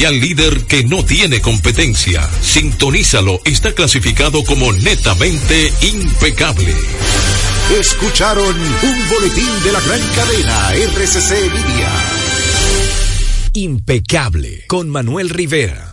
radial líder que no tiene competencia. Sintonízalo, está clasificado como netamente impecable. Escucharon un boletín de la gran cadena RCC Media. Impecable con Manuel Rivera.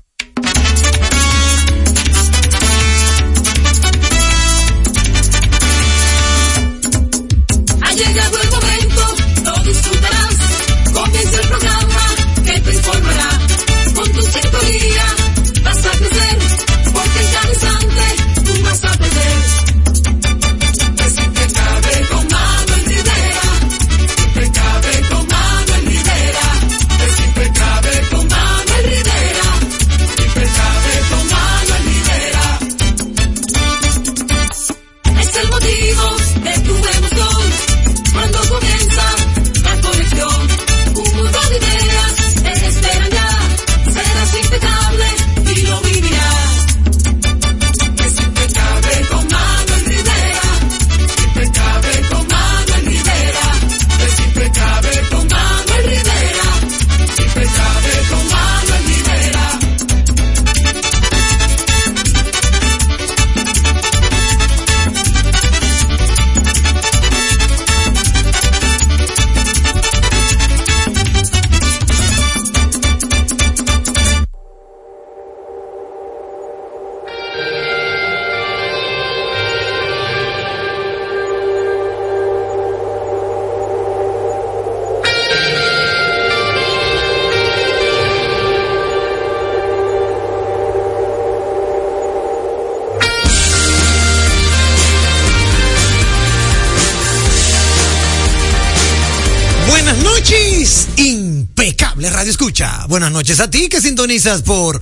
Buenas noches. A ti que sintonizas por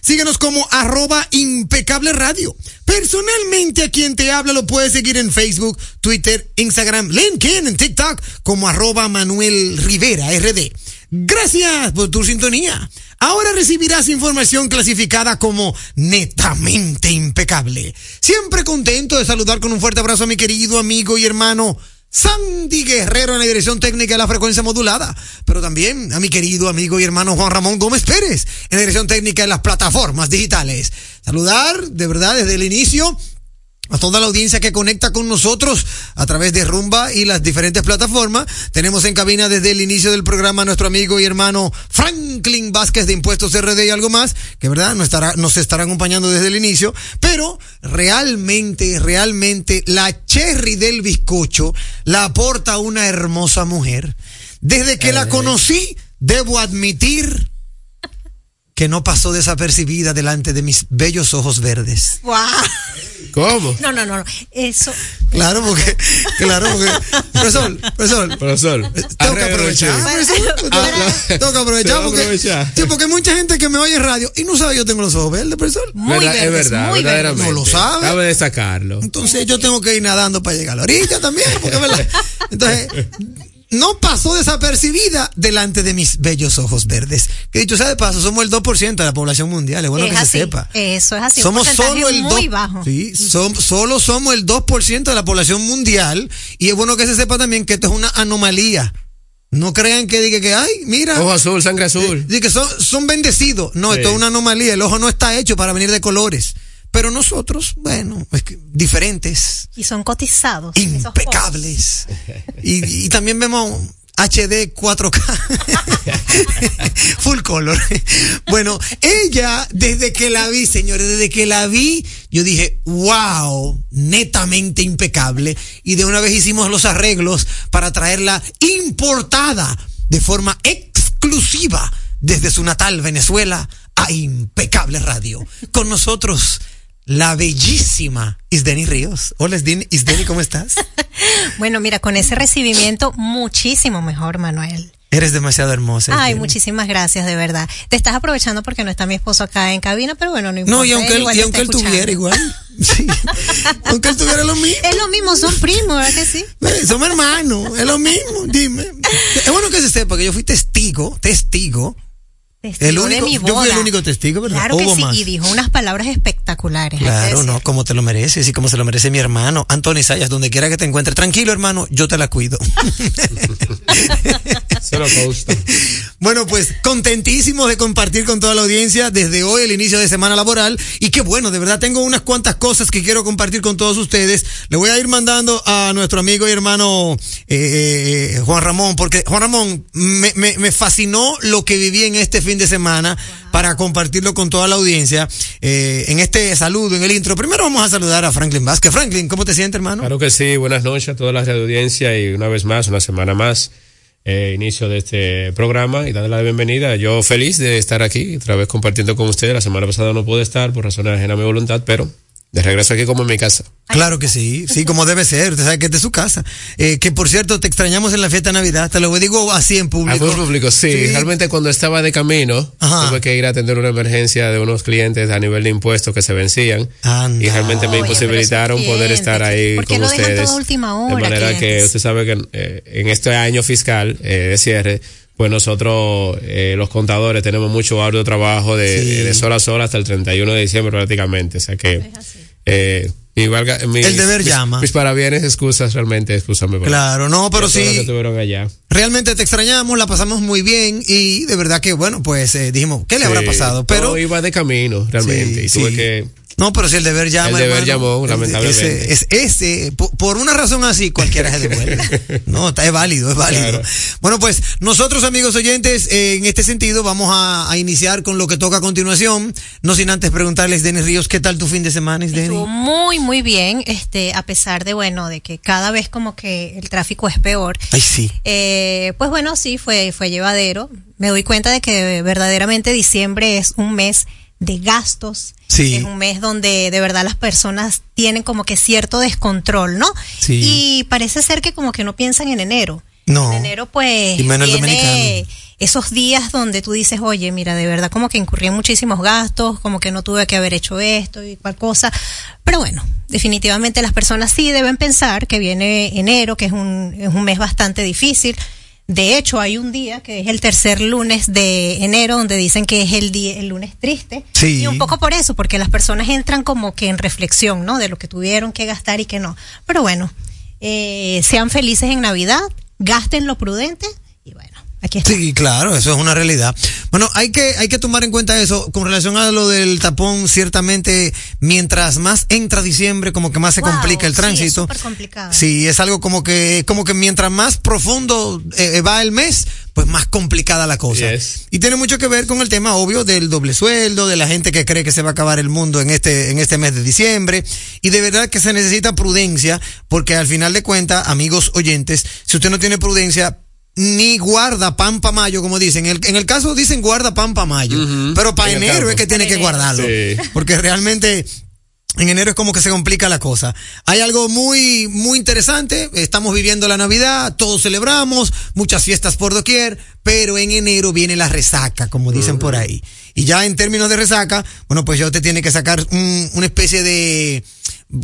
síguenos como arroba impecable radio. Personalmente a quien te habla lo puedes seguir en Facebook, Twitter, Instagram, LinkedIn, en TikTok como arroba Manuel Rivera RD. Gracias por tu sintonía. Ahora recibirás información clasificada como netamente impecable. Siempre contento de saludar con un fuerte abrazo a mi querido amigo y hermano Sandy Guerrero en la dirección técnica de la frecuencia modulada, pero también a mi querido amigo y hermano Juan Ramón Gómez Pérez en la dirección técnica de las plataformas digitales. Saludar de verdad desde el inicio a toda la audiencia que conecta con nosotros a través de Rumba y las diferentes plataformas. Tenemos en cabina desde el inicio del programa a nuestro amigo y hermano Franklin Vázquez de Impuestos RD y algo más, que verdad nos estará, nos estará acompañando desde el inicio, pero realmente, realmente la cherry del bizcocho la aporta una hermosa mujer. Desde que la conocí, debo admitir que no pasó desapercibida delante de mis bellos ojos verdes. ¿Cómo? No, no, no, no. Eso. Claro, porque, claro, porque, profesor, profesor, Profesor, tengo que aprovechar, profesor, tengo, tengo que aprovechar Tengo que porque, aprovechar. sí, porque hay mucha gente que me oye en radio y no sabe yo tengo los ojos verdes, profesor. Muy Verdad- verdes, es verdad, muy verdaderamente. No lo sabe. Cabe destacarlo. Entonces yo tengo que ir nadando para llegar a la orilla también, porque es verdad. Entonces, no pasó desapercibida delante de mis bellos ojos verdes. Que dicho sea de paso, somos el 2% de la población mundial, es bueno es que así. se sepa. Eso es así. Somos solo el muy 2, bajo. Sí, solo somos el 2% de la población mundial y es bueno que se sepa también que esto es una anomalía. No crean que diga que, ay, mira, Ojo azul, sangre azul. diga que son, son bendecidos. No, Sí. esto es una anomalía. El ojo no está hecho para venir de colores. Pero nosotros, bueno, es que diferentes, Y son cotizados. impecables. Y, y también vemos HD 4K. Full color. Bueno, ella, desde que la vi, señores, desde que la vi, yo dije, wow, netamente impecable. Y de una vez hicimos los arreglos para traerla importada de forma exclusiva desde su natal Venezuela a Impecable Radio. Con nosotros, la bellísima Isdeni Ríos. Hola Isdeni, Isdeni, ¿cómo estás? Bueno, mira, con ese recibimiento muchísimo mejor, Manuel. Eres demasiado hermosa. Ay, Jenny. muchísimas gracias, de verdad. Te estás aprovechando porque no está mi esposo acá en cabina, pero bueno, no importa. No, y aunque él, y aunque él tuviera igual. Sí. aunque él tuviera lo mismo. Es lo mismo, son primos, ¿verdad que sí? Eh, Somos hermanos, es lo mismo, dime. Es bueno que se sepa que yo fui testigo, testigo. Testigo El único- de mi yo fui el único testigo, ¿verdad? Claro que Hubo sí, más. y dijo unas palabras espectaculares. que Claro, no, como te lo mereces y como se lo merece mi hermano, Antonio Sayas, donde quiera que te encuentres. Tranquilo, hermano, yo te la cuido. Se lo consta. Bueno, pues contentísimos de compartir con toda la audiencia desde hoy el inicio de semana laboral y qué bueno, de verdad tengo unas cuantas cosas que quiero compartir con todos ustedes. Le voy a ir mandando a nuestro amigo y hermano eh, eh, Juan Ramón, porque Juan Ramón me, me, me fascinó lo que viví en este fin de semana para compartirlo con toda la audiencia. Eh, en este saludo, en el intro, primero vamos a saludar a Franklin Vázquez. Franklin, ¿cómo te sientes, hermano? Claro que sí, buenas noches a toda la audiencia y una vez más, una semana más, eh, inicio de este programa y darle la bienvenida. Yo feliz de estar aquí, otra vez compartiendo con ustedes. La semana pasada no pude estar por razones ajenas a mi voluntad, pero de regreso aquí como en mi casa. Claro que sí, sí, como debe ser. Usted sabe que es su casa. Eh, que por cierto, te extrañamos en la fiesta de Navidad. Te lo digo así en público. A público, sí. Realmente cuando estaba de camino, Ajá. tuve que ir a atender una emergencia de unos clientes a nivel de impuestos que se vencían. Anda. Y realmente me imposibilitaron poder estar ahí ¿por qué con lo ustedes. todo a última de hora, manera que usted sabe que eh, en este año fiscal eh, de cierre, pues nosotros, eh, los contadores, tenemos mucho arduo trabajo de, Sí. de sol a sol hasta el 31 de diciembre prácticamente. O sea que, eh, mi valga- mis- El deber mis- llama. Mis parabienes, excusas, realmente, excúsame. por- Claro, no, pero sí. tuvieron allá. Realmente te extrañamos, la pasamos muy bien y de verdad que, bueno, pues eh, dijimos, ¿qué le habrá pasado? Pero. iba de camino, realmente. Sí, y tuve sí. que No, pero si el deber llama. El deber hermano, llamó, el- lamentablemente. Ese, es- ese, por, por una razón así, cualquiera se devuelve. No, está, es válido, es válido. Claro. Bueno, pues nosotros, amigos oyentes, eh, en este sentido, vamos a, a iniciar con lo que toca a continuación. No sin antes preguntarles, Denis Ríos, ¿qué tal tu fin de semana, Denis? Estuvo muy, muy bien, este, a pesar de, bueno, de que cada vez como que el tráfico es peor. Ay, sí. Eh, pues bueno, sí, fue, fue llevadero. Me doy cuenta de que verdaderamente diciembre es un mes de gastos. Sí. Es un mes donde de verdad las personas tienen como que cierto descontrol, ¿no? Sí. Y parece ser que como que no piensan en enero. No. En enero pues Y menos viene esos días donde tú dices, oye, mira, de verdad como que incurrí en muchísimos gastos, como que no tuve que haber hecho esto y cual cosa. Pero bueno, definitivamente las personas sí deben pensar que viene enero, que es un, es un mes bastante difícil. De hecho, hay un día que es el tercer lunes de enero donde dicen que es el día, el lunes triste. Sí. Y un poco por eso, porque las personas entran como que en reflexión, ¿no? De lo que tuvieron que gastar y que no. Pero bueno, eh, sean felices en Navidad, gasten lo prudente aquí está. Sí, claro, eso es una realidad. Bueno, hay que, hay que tomar en cuenta eso. Con relación a lo del tapón, ciertamente, mientras más entra diciembre, como que más se Wow, complica el sí, es tránsito. súper complicado. Sí, es algo como que, como que mientras más profundo eh, va el mes, pues más complicada la cosa. Yes. Y tiene mucho que ver con el tema obvio del doble sueldo, de la gente que cree que se va a acabar el mundo en este, en este mes de diciembre. Y de verdad que se necesita prudencia, porque al final de cuentas, amigos oyentes, si usted no tiene prudencia, ni guarda pan pa mayo, como dicen. En el, en el caso dicen guarda pan pa mayo, pero para En enero es que tiene que guardarlo. Sí. Porque realmente en enero es como que se complica la cosa. Hay algo muy, muy interesante. Estamos viviendo la Navidad, todos celebramos, muchas fiestas por doquier, pero en enero viene la resaca, como dicen por ahí. Y ya en términos de resaca, bueno, pues ya usted tiene que sacar un- una especie de,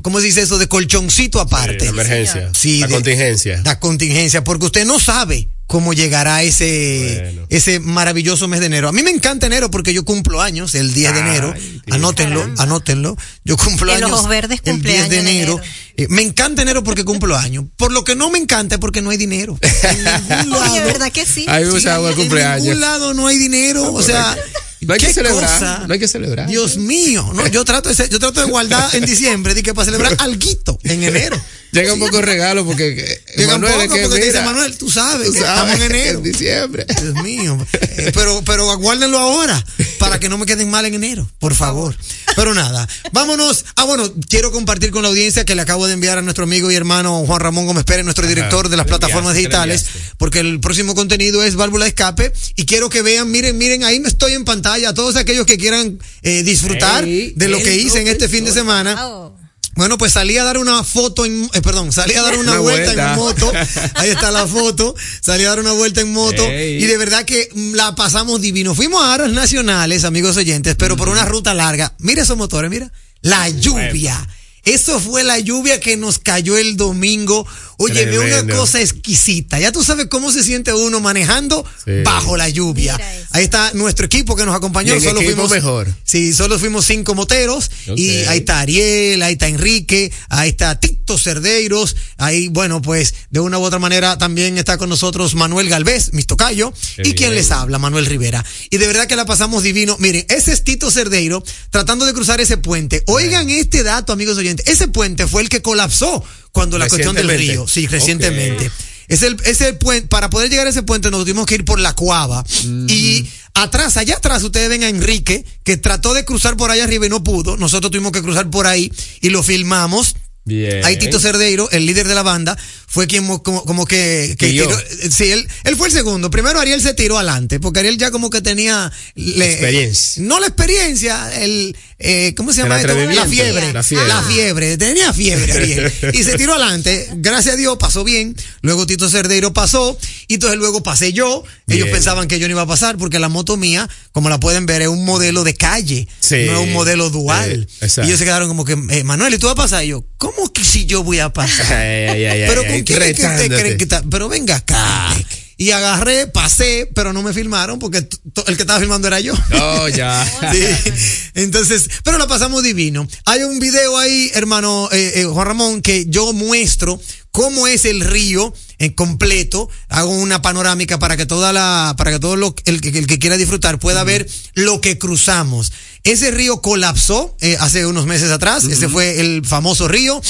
¿cómo se dice eso? De colchoncito aparte. Sí, la emergencia. Sí, la de- contingencia. La contingencia, porque usted no sabe cómo llegará ese, Bueno. ese maravilloso mes de enero. A mí me encanta enero porque yo cumplo años el 10 de enero. tío. Anótenlo, Caramba. anótenlo. Yo cumplo En años Ojos Verdes el 10 cumpleaños de en enero. enero. Eh, me encanta enero porque cumplo años. Por lo que no me encanta es porque no hay dinero. En ningún Oye, lado. ¿verdad que sí? A mí me gusta el En ningún lado no hay dinero. O sea, No hay que ¿qué celebrar, cosa? no hay que celebrar. Dios mío, no, yo trato de ser- yo trato de guardar en diciembre, que para celebrar alguito en enero. Llega un poco de regalo porque eh, Llega un Manuel, es poco que porque te dice mira, Manuel, tú sabes tú que sabes estamos en enero. en diciembre. Dios mío. Eh, pero, pero aguárdenlo ahora para que no me queden mal en enero, por favor. Pero nada, vámonos. Ah, bueno, quiero compartir con la audiencia que le acabo de enviar a nuestro amigo y hermano Juan Ramón Gómez Pérez, nuestro director de las plataformas digitales, porque el próximo contenido es válvula de escape y quiero que vean, miren, miren, ahí me estoy en pantalla, todos aquellos que quieran eh, disfrutar de lo que hice en este fin de semana. Bueno, pues salí a dar una foto en, eh, perdón, salí a dar una, Una vuelta, vuelta. en moto. Ahí está la foto. Salí a dar una vuelta en moto. Y de verdad que mm, la pasamos divino. Fuimos a aras nacionales, amigos oyentes, pero por una ruta larga. Mira esos motores, mira. La lluvia. Eso fue la lluvia que nos cayó el domingo. Oye, ve una cosa exquisita. Ya tú sabes cómo se siente uno manejando Sí. bajo la lluvia. Mira. Ahí está nuestro equipo que nos acompañó. Solo fuimos mejor. Sí, solo fuimos cinco moteros. Y ahí está Ariel, ahí está Enrique, ahí está Tito Cerdeiros. Ahí, bueno, pues de una u otra manera también está con nosotros Manuel Galvez, mis tocayo. Qué y quien les habla, Manuel Rivera. Y de verdad que la pasamos divino. Miren, ese es Tito Cerdeiro tratando de cruzar ese puente. Oigan este dato, amigos oyentes. Ese puente fue el que colapsó cuando la cuestión del río. Sí, recientemente. Es el, es el puente, para poder llegar a ese puente nos tuvimos que ir por la cuava. Y atrás, allá atrás, ustedes ven a Enrique, que trató de cruzar por allá arriba y no pudo. Nosotros tuvimos que cruzar por ahí y lo filmamos. Bien. Ahí Tito Cerdeiro, el líder de la banda, fue quien mo- como, como que, que tiró- eh, sí, él, él fue el segundo. Primero Ariel se tiró adelante, porque Ariel ya como que tenía le- Experiencia. no la experiencia, el eh, ¿cómo se llama esto? La fiebre, la fiebre. la fiebre, tenía fiebre Ariel. y se tiró adelante, gracias a Dios pasó bien. Luego Tito Cerdeiro pasó y entonces luego pasé yo. Ellos Bien. pensaban que yo no iba a pasar porque la moto mía, como la pueden ver, es un modelo de calle, Sí. no es un modelo dual. Eh, y ellos se quedaron como que, eh, Manuel, ¿y tú vas a pasar? Y yo, ¿cómo que si yo voy a pasar? Ay, ay, ay, pero con quién es que retándote. creen que está? Pero venga acá. Y agarré, pasé, pero no me filmaron porque el que estaba filmando era yo. No, ya. Sí. Entonces, pero la pasamos divino. Hay un video ahí, hermano eh, eh, Juan Ramón, que yo muestro cómo es el río en completo. Hago una panorámica para que toda la, para que todo lo, el que quiera disfrutar pueda ver lo que cruzamos. Ese río colapsó eh, hace unos meses atrás. Ese fue el famoso río.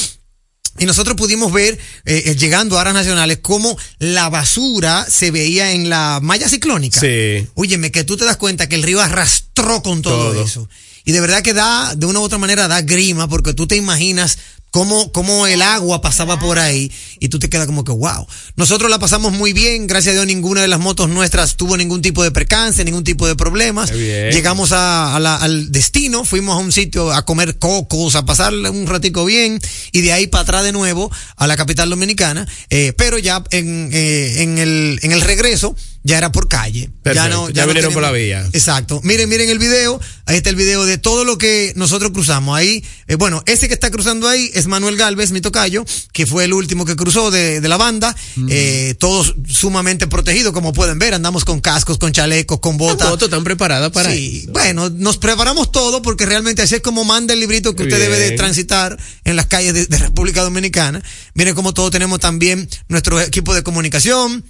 Y nosotros pudimos ver, eh, eh, llegando a áreas nacionales, cómo la basura se veía en la malla ciclónica. Sí. Óyeme, que tú te das cuenta que el río arrastró con todo, Todo. eso. Y de verdad que da, de una u otra manera, da grima, porque tú te imaginas cómo, cómo el agua pasaba por ahí y tú te quedas como que, wow. Nosotros la pasamos muy bien, gracias a Dios ninguna de las motos nuestras tuvo ningún tipo de percance, ningún tipo de problemas. Llegamos a, a la- al destino, fuimos a un sitio a comer cocos, a pasarle un ratico bien y de ahí para atrás de nuevo a la capital dominicana, eh, pero ya en, eh, en, el, en el regreso ya era por calle. ya Perfecto, no, ya no vinieron por la vía. Exacto. Miren, miren el video. Ahí está el video de todo lo que nosotros cruzamos. Ahí, eh, bueno, ese que está cruzando ahí es Manuel Galvez, mi tocayo, que fue el último que cruzó de, de la banda. Eh, todos sumamente protegidos, como pueden ver. Andamos con cascos, con chalecos, con botas. motos están preparadas para Sí, eso. bueno, nos preparamos todo porque realmente así es como manda el librito que usted debe de transitar en las calles de, de República Dominicana. Miren cómo todos tenemos también nuestro equipo de comunicación.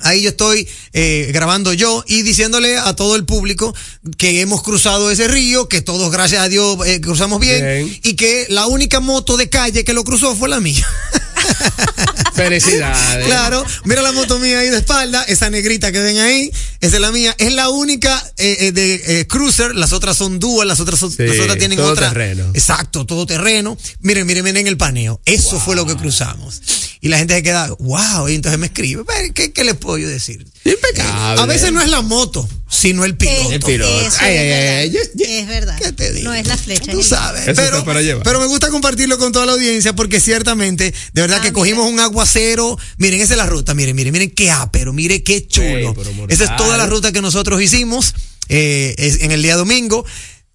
Ahí yo estoy eh, grabando yo y diciéndole a todo el público que hemos cruzado ese río, que todos gracias a Dios eh, cruzamos bien, Bien. y que la única moto de calle que lo cruzó fue la mía. Felicidades. Claro, mira la moto mía ahí de espalda, esa negrita que ven ahí, esa es la mía, es la única eh, eh, de eh, cruiser, las otras son dual, las otras son, Sí, las otras tienen todo otra. terreno. Exacto, todo terreno. Miren, miren, miren el paneo. Eso fue lo que cruzamos. Y la gente se queda, wow, y entonces me escribe, "Pero, ¿qué, qué les puedo yo decir? Impecable. A veces no es la moto, sino el piloto. El piloto. Eso Ay, es ay, verdad. ay, yes. Es verdad. ¿Qué te digo? No es la flecha. Tú sabes. Eso pero, está para llevar. pero me gusta compartirlo con toda la audiencia porque ciertamente, de verdad Ah, que mira. cogimos un aguacero. Miren, esa es la ruta. Miren, miren, miren qué ápero. Miren qué chulo. Pero esa es toda la ruta que nosotros hicimos eh, en el día domingo.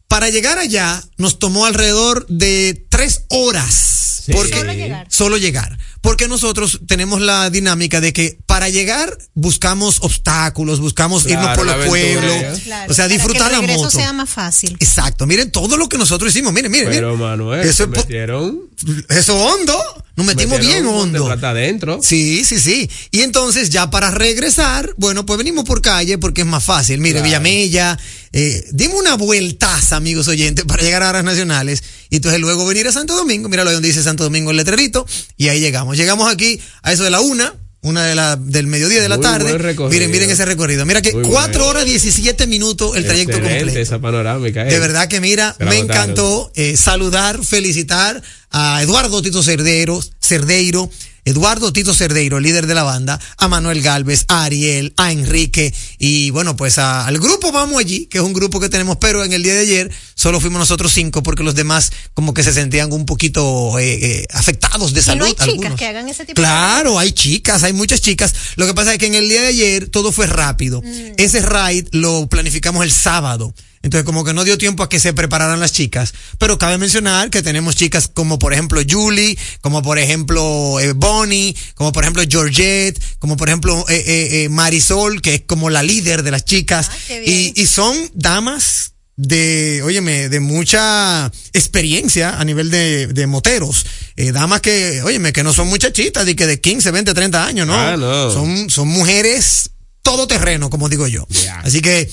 Para llegar allá nos tomó alrededor de tres horas. Sí. Porque, Solo llegar. Solo llegar. Porque nosotros tenemos la dinámica de que para llegar buscamos obstáculos, buscamos Claro, irnos por los pueblos. Claro, o sea, para disfrutar que el la moto. sea más fácil. Exacto, miren todo lo que nosotros hicimos, miren, miren, Pero miren. Manuel, Eso es metieron. Eso hondo, nos metimos bien metieron hondo. adentro. Sí, sí, sí. Y entonces ya para regresar, bueno, pues venimos por calle porque es más fácil. Mire, Claro. Villamella, eh, dime una vueltaza, amigos oyentes, para llegar a áreas nacionales. Y entonces luego venir a Santo Domingo, míralo ahí donde dice Santo Domingo el letrerito, y ahí llegamos. Llegamos aquí a eso de la una, una de la, del mediodía de la Muy tarde. Miren, miren ese recorrido. Mira que Muy cuatro bueno. horas 17 minutos el trayecto completo. esa panorámica. eh. De verdad que mira, me encantó eh, saludar, felicitar a Eduardo Tito Cerdeiro, Cerdeiro, Eduardo Tito Cerdeiro, líder de la banda, a Manuel Galvez, a Ariel, a Enrique y bueno, pues a- al grupo Vamos Allí, que es un grupo que tenemos, pero en el día de ayer solo fuimos nosotros cinco porque los demás como que se sentían un poquito eh, eh, afectados de Y salud. no hay chicas algunos. que hagan ese tipo de Claro, hay chicas, hay muchas chicas. Lo que pasa es que en el día de ayer todo fue rápido. Mm. Ese ride lo planificamos el sábado. Entonces, como que no dio tiempo a que se prepararan las chicas. Pero cabe mencionar que tenemos chicas como, por ejemplo, Julie, como por ejemplo, eh, Bonnie, como por ejemplo, Georgette, como por ejemplo, eh, eh, eh, Marisol, que es como la líder de las chicas. Ah, qué bien. y, y son damas de, óyeme, de mucha experiencia a nivel de, de moteros. Eh, damas que, óyeme, que no son muchachitas, de que de 15, 20, 30 años, ¿no? Son, son mujeres todoterreno, como digo yo. Así que,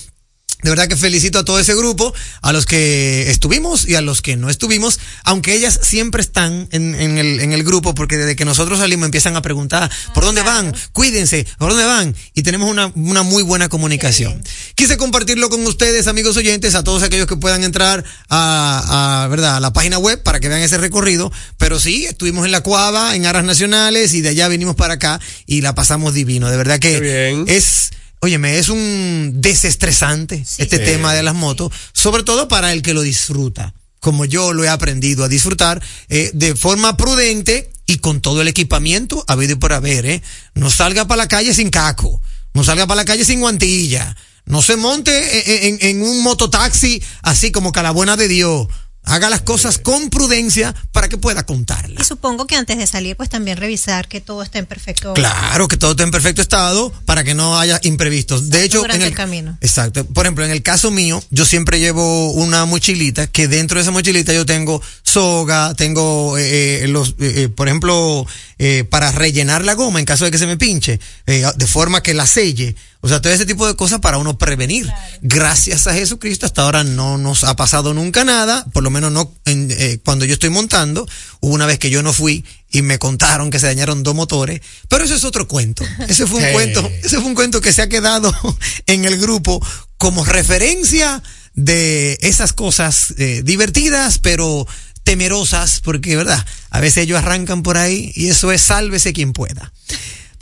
de verdad que felicito a todo ese grupo, a los que estuvimos y a los que no estuvimos, aunque ellas siempre están en, en el, en el grupo, porque desde que nosotros salimos empiezan a preguntar, ¿por dónde van? Cuídense, ¿por dónde van? Y tenemos una, una muy buena comunicación. Quise compartirlo con ustedes, amigos oyentes, a todos aquellos que puedan entrar a, a, ¿verdad? a la página web para que vean ese recorrido, pero sí, estuvimos en la Cuava, en Aras Nacionales, y de allá vinimos para acá y la pasamos divino. De verdad que es, óyeme, es un desestresante este Sí. tema de las motos, sobre todo para el que lo disfruta, como yo lo he aprendido a disfrutar eh, de forma prudente y con todo el equipamiento habido y por haber, ¿eh? No salga para la calle sin caco, no salga para la calle sin guantilla, no se monte en, en- en un mototaxi así como que a la buena de Dios. Haga las cosas con prudencia para que pueda contarlas. Y supongo que antes de salir, pues también revisar que todo esté en perfecto. Claro, que todo esté en perfecto estado para que no haya imprevistos. De hecho, durante en el camino. Exacto. Por ejemplo, en el caso mío, yo siempre llevo una mochilita que dentro de esa mochilita yo tengo soga, tengo eh, eh, los, eh, eh, por ejemplo, eh, para rellenar la goma en caso de que se me pinche, eh, de forma que la selle. O sea, todo ese tipo de cosas para uno prevenir. Gracias a Jesucristo, hasta ahora no nos ha pasado nunca nada, por lo menos no en- eh, cuando yo estoy montando. Hubo una vez que yo no fui y me contaron que se dañaron dos motores, pero eso es otro cuento. Ese fue un Sí. cuento, ese fue un cuento que se ha quedado en el grupo como referencia de esas cosas eh, divertidas, pero temerosas, porque, ¿verdad? A veces ellos arrancan por ahí y eso es sálvese quien pueda.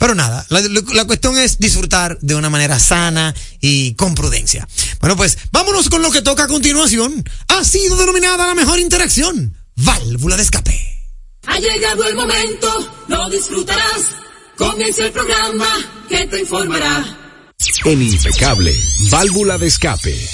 Pero nada, la, la cuestión es disfrutar de una manera sana y con prudencia. Bueno, pues vámonos con lo que toca a continuación. Ha sido denominada la mejor interacción, válvula de escape. Ha llegado el momento, lo disfrutarás. Comienza el programa que te informará. En Impecable, válvula de escape.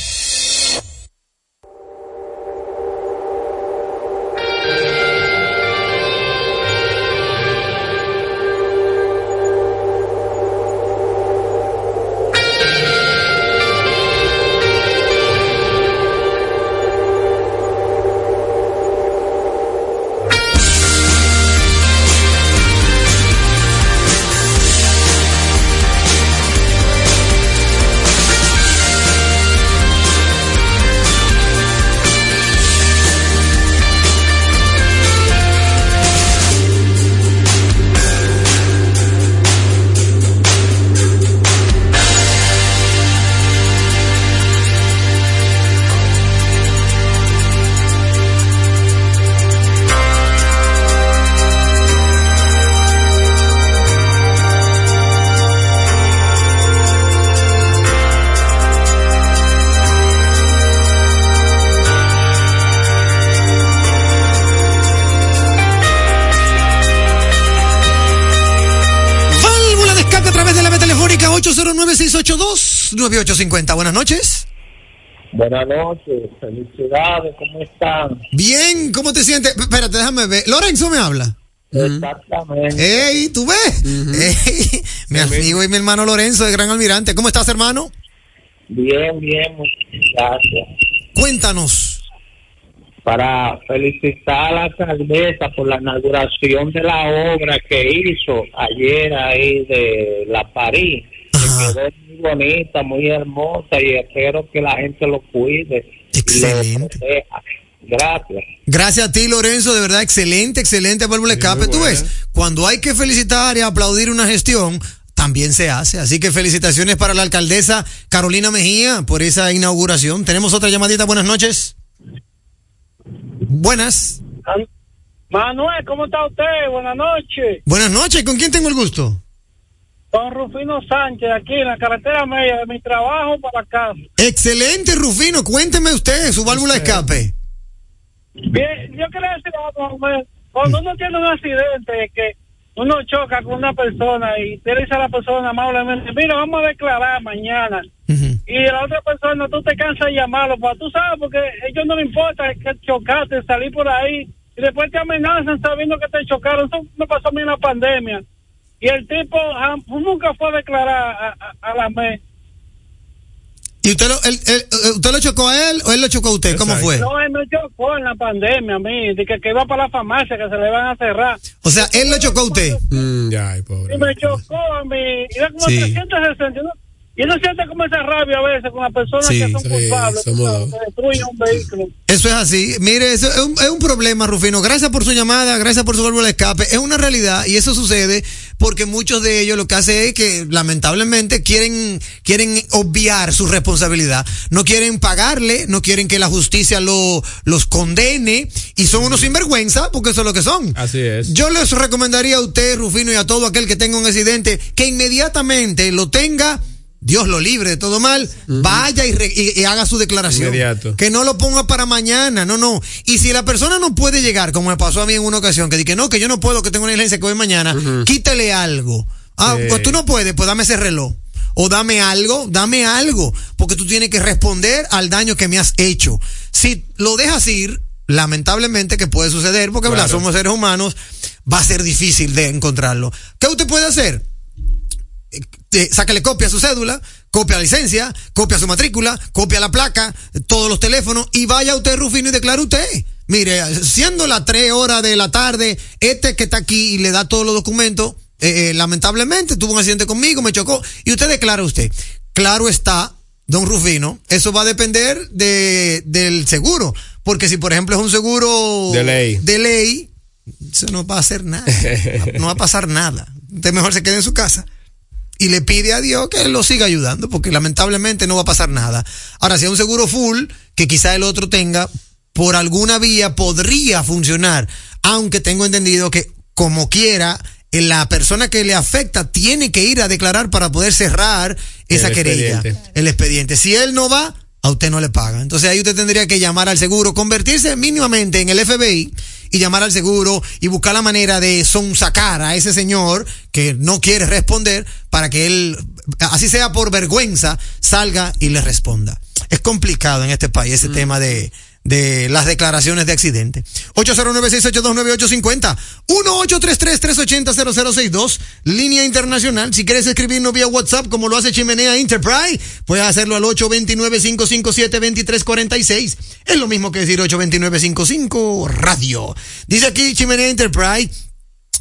809-682-9850. Buenas noches. Buenas noches, felicidades, ¿cómo están? Bien, ¿cómo te sientes? P- Espérate, déjame ver. Lorenzo me habla. Exactamente. Ey, ¿tú ves? Ey, mi amigo y mi hermano Lorenzo de Gran Almirante. ¿Cómo estás, hermano? Bien, bien, muchas gracias. Cuéntanos. Para felicitar a la alcaldesa por la inauguración de la obra que hizo ayer ahí de la París. Quedó muy bonita, muy hermosa y espero que la gente lo cuide. Excelente. Gracias. Gracias a ti, Lorenzo, de verdad, excelente, excelente válvula escape. Tú ves, cuando hay que felicitar y aplaudir una gestión, también se hace. Así que felicitaciones para la alcaldesa Carolina Mejía por esa inauguración. Tenemos otra llamadita. Buenas noches. Buenas. Manuel, ¿cómo está usted? Buenas noches. Buenas noches. ¿Con quién tengo el gusto? Con Rufino Sánchez, aquí en la carretera media de mi trabajo para casa. Excelente, Rufino. Cuénteme usted su válvula de escape. Bien, yo quería decir algo. Cuando uno tiene un accidente que uno choca con una persona y te dice a la persona amablemente, mira, vamos a declarar mañana. Y la otra persona, tú te cansas de llamarlo, pues tú sabes, porque a ellos no les importa que chocaste, salir por ahí, y después te amenazan sabiendo que te chocaron. Eso me pasó a mí en la pandemia. Y el tipo jam- nunca fue a declarar a, a- a la MES. ¿Y usted lo, él- él- eh, usted lo chocó a él o él lo chocó a usted? ¿Cómo fue? No, él me chocó en la pandemia a mí, de que, que iba para la farmacia, que se le van a cerrar. O sea, él lo chocó a usted. Mm, ya, ay, pobre. Y me chocó a mí, y era como Sí. 360. ¿no? Y uno siente como esa rabia a veces con las personas Sí, que son sí, culpables, somos que destruyen un vehículo. Eso es así. Mire, eso es un, es un problema, Rufino. Gracias por su llamada, gracias por su válvula de escape. Es una realidad y eso sucede porque muchos de ellos lo que hacen es que lamentablemente quieren, quieren obviar su responsabilidad. No quieren pagarle, no quieren que la justicia lo, los condene y son unos sinvergüenza porque eso es lo que son. Así es. Yo les recomendaría a usted, Rufino, y a todo aquel que tenga un accidente, que inmediatamente lo tenga, Dios lo libre de todo mal, vaya y, re- y- y haga su declaración. Inmediato. Que no lo ponga para mañana, no, no. Y si la persona no puede llegar, como me pasó a mí en una ocasión, que dije, no, que yo no puedo, que tengo una iglesia que voy mañana, quítele algo. Ah, Sí. pues tú no puedes, pues dame ese reloj. O dame algo, dame algo, porque tú tienes que responder al daño que me has hecho. Si lo dejas ir, lamentablemente que puede suceder, porque. Claro. somos seres humanos, va a ser difícil de encontrarlo. ¿Qué usted puede hacer? Eh, sáquele copia a su cédula, copia la licencia, copia su matrícula, copia la placa, todos los teléfonos y vaya usted, Rufino, y declare usted. Mire, siendo las 3 horas de la tarde, este que está aquí y le da todos los documentos, eh, eh, lamentablemente tuvo un accidente conmigo, me chocó, y usted declara usted. Claro está, don Rufino, eso va a depender de, del seguro, porque si por ejemplo es un seguro De ley. de ley, eso no va a hacer nada, no va a pasar nada. Usted mejor se quede en su casa y le pide a Dios que lo siga ayudando, porque lamentablemente no va a pasar nada. Ahora, si es un seguro full, que quizá el otro tenga, por alguna vía podría funcionar, aunque tengo entendido que como quiera, eh, la persona que le afecta tiene que ir a declarar para poder cerrar esa El querella, expediente. el expediente. Si él no va, a usted no le paga. Entonces ahí usted tendría que llamar al seguro, convertirse mínimamente en el FBI y llamar al seguro y buscar la manera de sonsacar a ese señor que no quiere responder para que él, así sea por vergüenza, salga y le responda. Es complicado en este país ese tema de, de las declaraciones de accidente. 809-682-9850, 1-833-380-0062, línea internacional. Si quieres escribirnos vía WhatsApp como lo hace Chimenea Enterprise, puedes hacerlo al 829-557-2346. Es lo mismo que decir 829-55 Radio. Dice aquí Chimenea Enterprise,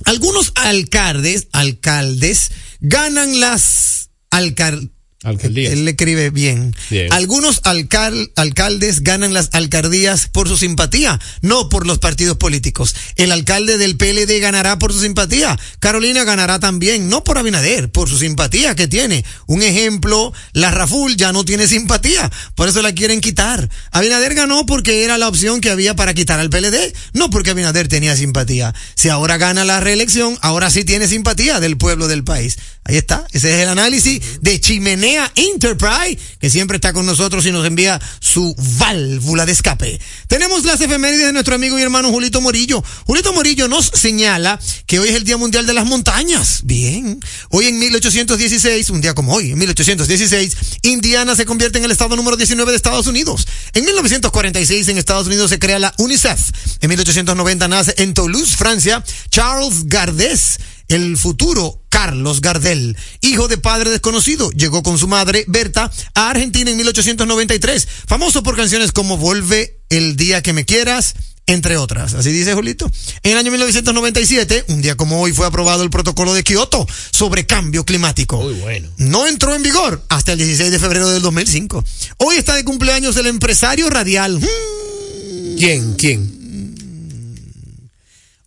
algunos alcaldes, alcaldes, ganan las alcaldes. Alcaldías. Él le escribe bien. Bien. Algunos alcal- alcaldes ganan las alcaldías por su simpatía, no por los partidos políticos. El alcalde del PLD ganará por su simpatía. Carolina ganará también, no por Abinader, por su simpatía que tiene. Un ejemplo, la Raful ya no tiene simpatía, por eso la quieren quitar. Abinader ganó porque era la opción que había para quitar al PLD, no porque Abinader tenía simpatía. Si ahora gana la reelección, ahora sí tiene simpatía del pueblo del país. Ahí está, ese es el análisis de Chimenea Enterprise, que siempre está con nosotros y nos envía su válvula de escape. Tenemos las efemérides de nuestro amigo y hermano Julito Morillo. Julito Morillo nos señala que hoy es el Día Mundial de las Montañas. Bien. Hoy en 1816, un día como hoy, en 1816, Indiana se convierte en el estado número 19 de Estados Unidos. En 1946 en Estados Unidos se crea la UNICEF. En 1890 nace en Toulouse, Francia, Charles Gardès el futuro Carlos Gardel, hijo de padre desconocido, llegó con su madre Berta a Argentina en 1893, famoso por canciones como Vuelve el día que me quieras, entre otras. Así dice Julito. En el año 1997, un día como hoy, fue aprobado el protocolo de Kioto sobre cambio climático. Muy bueno. No entró en vigor hasta el 16 de febrero del 2005. Hoy está de cumpleaños el empresario radial. Hmm. ¿Quién? ¿Quién?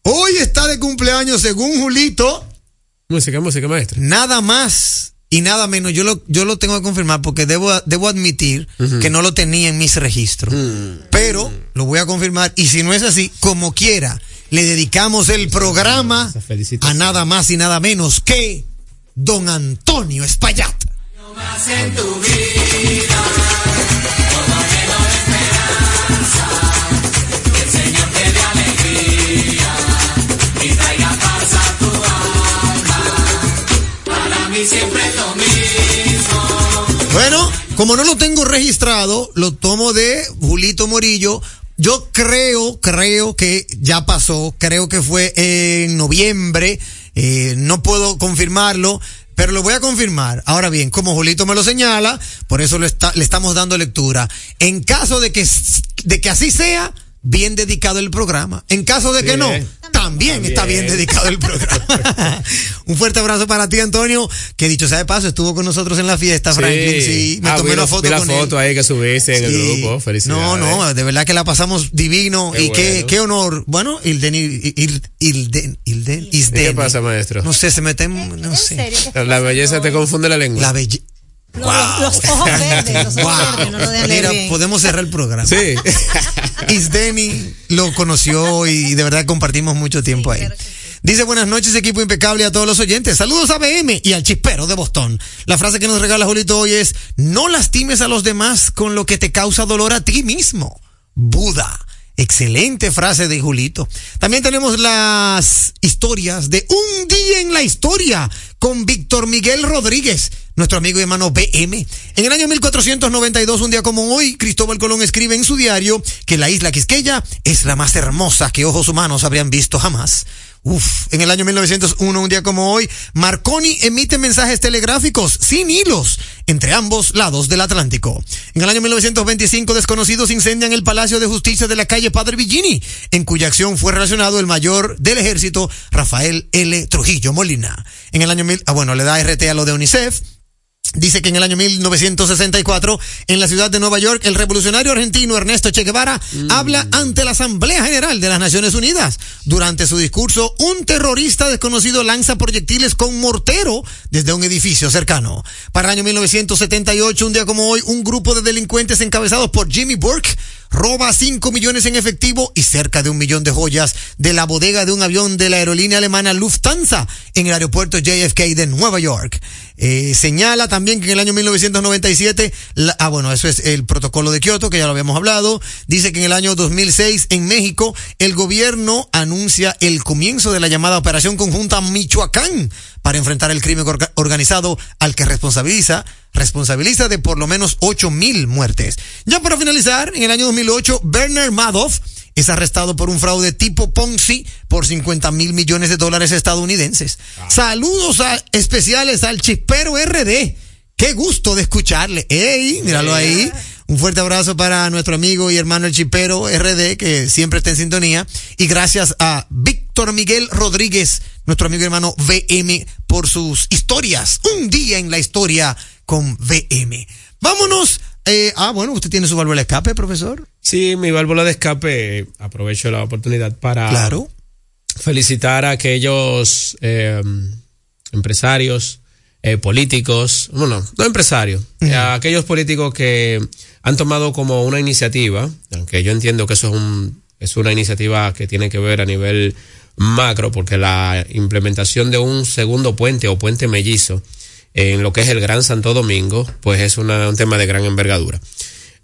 Hoy está de cumpleaños, según Julito, Música, música, maestra. nada más y nada menos. Yo lo, yo lo tengo que confirmar porque debo, debo admitir que no lo tenía en mis registros. Pero lo voy a confirmar y si no es así, como quiera, le dedicamos el programa a nada más y nada menos que don Antonio Espaillat. Bueno, como no lo tengo registrado, lo tomo de Julito Morillo. Yo creo, creo que ya pasó, creo que fue en noviembre, eh, no puedo confirmarlo, pero lo voy a confirmar. Ahora bien, como Julito me lo señala, por eso está, le estamos dando lectura. En caso de que, de que así sea, bien dedicado el programa. En caso de que Sí, no, eh. también, También. está bien dedicado el programa. Un fuerte abrazo para ti, Antonio, que dicho sea de paso, estuvo con nosotros en la fiesta, Franklin. Sí, me Ah, tomé vi una la- foto vi la con él. foto ahí que subiste en Sí. el grupo. Felicidades. No, no, de verdad que la pasamos divino Qué y qué, bueno. qué honor. Bueno, Ilden, Il- Ilden, Ilden, ¿Y Isden. ¿Qué pasa, maestro? No sé, se meten, no ¿En sé. La belleza te confunde la lengua. La belleza. Los, los ojos verdes, los ojos Wow. verdes, no lo dejan leer Mira, bien. podemos cerrar el programa. Sí. Isdeni lo conoció y de verdad compartimos mucho tiempo ahí. claro que sí. Dice buenas noches, equipo impecable a todos los oyentes. Saludos a BM y al chispero de Boston. La frase que nos regala Julito hoy es, no lastimes a los demás con lo que te causa dolor a ti mismo. Buda. Excelente frase de Julito. También tenemos las historias de Un día en la historia con Víctor Miguel Rodríguez, nuestro amigo y hermano BM. En el año 1492, un día como hoy, Cristóbal Colón escribe en su diario que la isla Quisqueya es la más hermosa que ojos humanos habrían visto jamás. Uf, en el año 1901, un día como hoy, Marconi emite mensajes telegráficos sin hilos entre ambos lados del Atlántico. En el año 1925, desconocidos incendian el Palacio de Justicia de la calle Padre Villini, en cuya acción fue relacionado el mayor del ejército, Rafael L. Trujillo Molina. En el año mil, ah, bueno, le da RT a lo de UNICEF. Dice que en el año 1964, en la ciudad de Nueva York, el revolucionario argentino Ernesto Che Guevara habla ante la Asamblea General de las Naciones Unidas. Durante su discurso, un terrorista desconocido lanza proyectiles con mortero desde un edificio cercano. Para el año 1978, un día como hoy, un grupo de delincuentes encabezados por Jimmy Burke roba 5 millones en efectivo y cerca de un millón de joyas de la bodega de un avión de la aerolínea alemana Lufthansa en el aeropuerto JFK de Nueva York. Eh, señala también que en el año 1997, la- ah bueno, eso es el protocolo de Kioto, que ya lo habíamos hablado, dice que en el año 2006 en México el gobierno anuncia el comienzo de la llamada Operación Conjunta Michoacán para enfrentar el crimen orga- organizado al que responsabiliza responsabiliza de por lo menos 8 mil muertes. Ya para finalizar, en el año 2008, Bernard Madoff es arrestado por un fraude tipo Ponzi por 50 mil millones de dólares estadounidenses. Saludos a- especiales al chispero RD. Qué gusto de escucharle. ¡Ey! Míralo ahí. Un fuerte abrazo para nuestro amigo y hermano el chipero RD, que siempre está en sintonía. Y gracias a Víctor Miguel Rodríguez, nuestro amigo y hermano VM, por sus historias. Un día en la historia con VM. Vámonos. eh, ah, bueno, usted tiene su válvula de escape, profesor. Sí, mi válvula de escape, aprovecho la oportunidad para Claro. felicitar a aquellos eh, empresarios, eh, políticos, bueno, no empresarios, a aquellos políticos que han tomado como una iniciativa, aunque yo entiendo que eso es, un, es una iniciativa que tiene que ver a nivel macro, porque la implementación de un segundo puente o puente mellizo en lo que es el Gran Santo Domingo, pues es una- un tema de gran envergadura.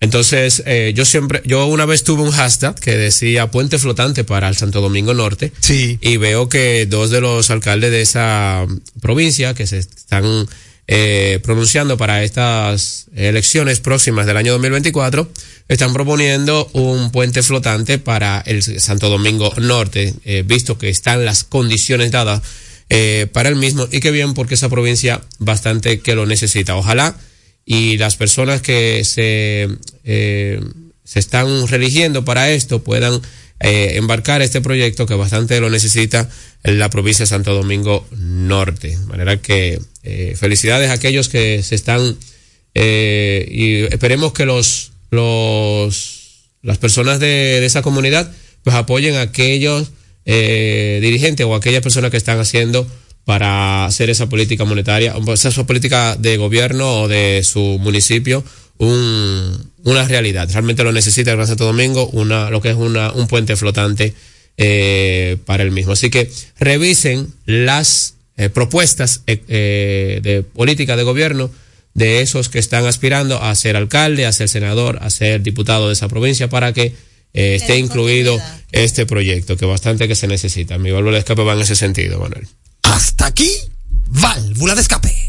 Entonces, eh, yo siempre, yo una vez tuve un hashtag que decía puente flotante para el Santo Domingo Norte. Sí. Y veo que dos de los alcaldes de esa provincia que se están eh, pronunciando para estas elecciones próximas del año 2024 están proponiendo un puente flotante para el Santo Domingo Norte, eh, visto que están las condiciones dadas eh, para el mismo y qué bien porque esa provincia bastante que lo necesita. Ojalá y las personas que se, eh, se están religiendo para esto puedan eh, embarcar este proyecto que bastante lo necesita en la provincia de Santo Domingo Norte. De manera que eh, felicidades a aquellos que se están eh, y esperemos que los, los las personas de, de esa comunidad pues apoyen a aquellos eh, dirigentes o aquellas personas que están haciendo para hacer esa política monetaria, o esa política de gobierno o de su municipio un, una realidad. Realmente lo necesita el Gran Santo Domingo, una, lo que es una, un puente flotante eh, para el mismo. Así que revisen las eh, propuestas eh, de política de gobierno de esos que están aspirando a ser alcalde, a ser senador, a ser diputado de esa provincia para que eh, esté incluido este proyecto, que bastante que se necesita. Mi válvula de escape va en ese sentido, Manuel. Hasta aquí, válvula de escape.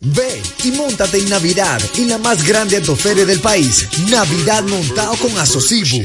Ve y montate en Navidad en la más grande autoferia del país. Navidad montado con Asocibu.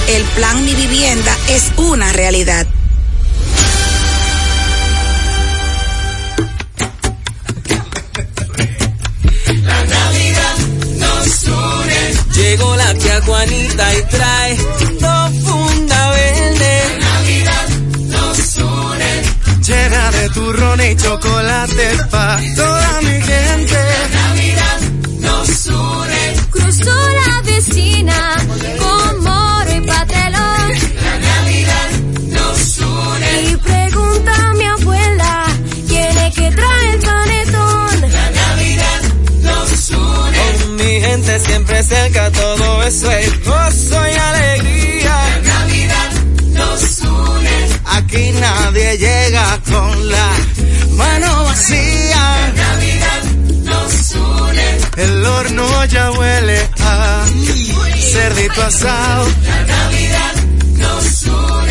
El plan Mi Vivienda es una realidad. La Navidad nos une. Llegó la tía Juanita y trae dos funda verde. La Navidad nos une. Llena de turrón y chocolate pa' toda mi gente. La Navidad nos une. Cruzó la vecina con llega con la mano vacía. La Navidad nos une. El horno ya huele a cerdito asado. La Navidad nos une.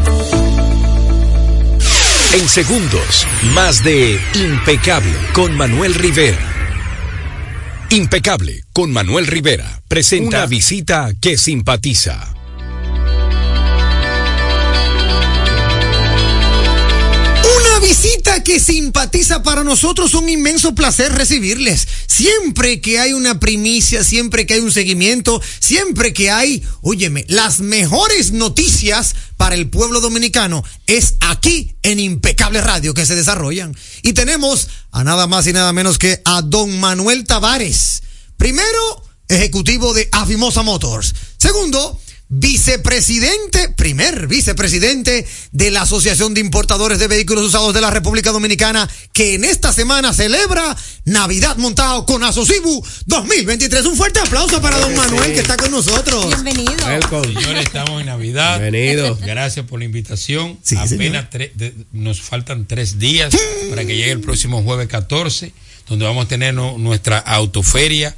En segundos, más de Impecable con Manuel Rivera. Impecable con Manuel Rivera presenta una visita que simpatiza. Que simpatiza para nosotros, un inmenso placer recibirles. Siempre que hay una primicia, siempre que hay un seguimiento, siempre que hay, óyeme, las mejores noticias para el pueblo dominicano es aquí en Impecable Radio que se desarrollan. Y tenemos a nada más y nada menos que a don Manuel Tavares. Primero, ejecutivo de Afimosa Motors. Segundo, vicepresidente, primer vicepresidente de la Asociación de Importadores de Vehículos Usados de la República Dominicana, que en esta semana celebra Navidad montado con Asocibu 2023. Un fuerte aplauso para don Manuel que está con nosotros. Bienvenido. Señores, estamos en Navidad. Bienvenido. Gracias por la invitación. Sí, Apenas tre- de- nos faltan tres días para que llegue el próximo jueves 14, donde vamos a tener no- nuestra autoferia.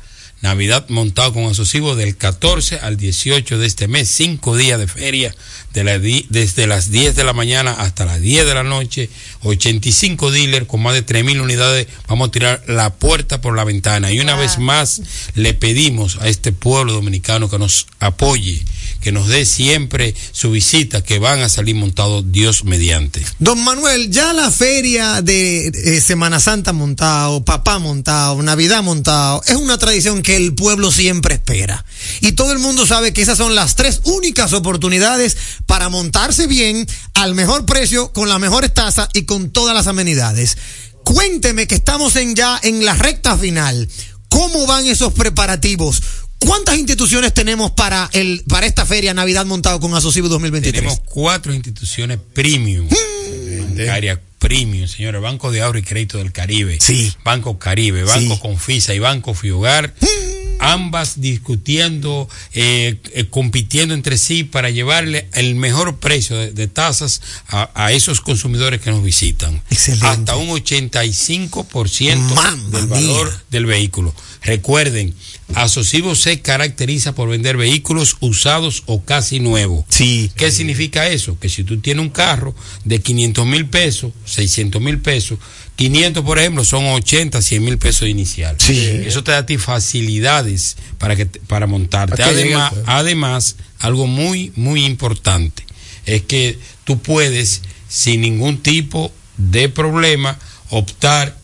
Navidad montado con asocivo del 14 al 18 de este mes, cinco días de feria, de la di- desde las 10 de la mañana hasta las 10 de la noche, 85 dealers con más de 3.000 unidades, vamos a tirar la puerta por la ventana. Y una vez más le pedimos a este pueblo dominicano que nos apoye, que nos dé siempre su visita, que van a salir montados Dios mediante. Don Manuel, ya la feria de Semana Santa montado, papá montado, Navidad montado, es una tradición que el pueblo siempre espera. Y todo el mundo sabe que esas son las tres únicas oportunidades para montarse bien, al mejor precio, con las mejores tasas y con todas las amenidades. Cuénteme que estamos en ya en la recta final. ¿Cómo van esos preparativos? ¿Cuántas instituciones tenemos para el para esta feria Navidad montado con Asocibo 2023? Tenemos cuatro instituciones premium, bancarias premium, señores. Banco de Ahorro y Crédito del Caribe. Sí. Banco Caribe, Banco Sí. Confisa y Banco Fiogar. Ambas discutiendo, eh, eh, compitiendo entre sí para llevarle el mejor precio de, de tasas a, a esos consumidores que nos visitan. Excelente. Hasta un 85% Mamma del valor mía. del vehículo. Recuerden, Asocivo se caracteriza por vender vehículos usados o casi nuevos. Sí. ¿Qué significa eso? Que si tú tienes un carro de 500 mil pesos, 600 mil pesos, 500 por ejemplo son 80, 100 mil pesos inicial. Sí. Eso te da a ti facilidades para, que, para montarte. ¿A qué llega Además, además, algo muy, muy importante es que tú puedes, sin ningún tipo de problema, optar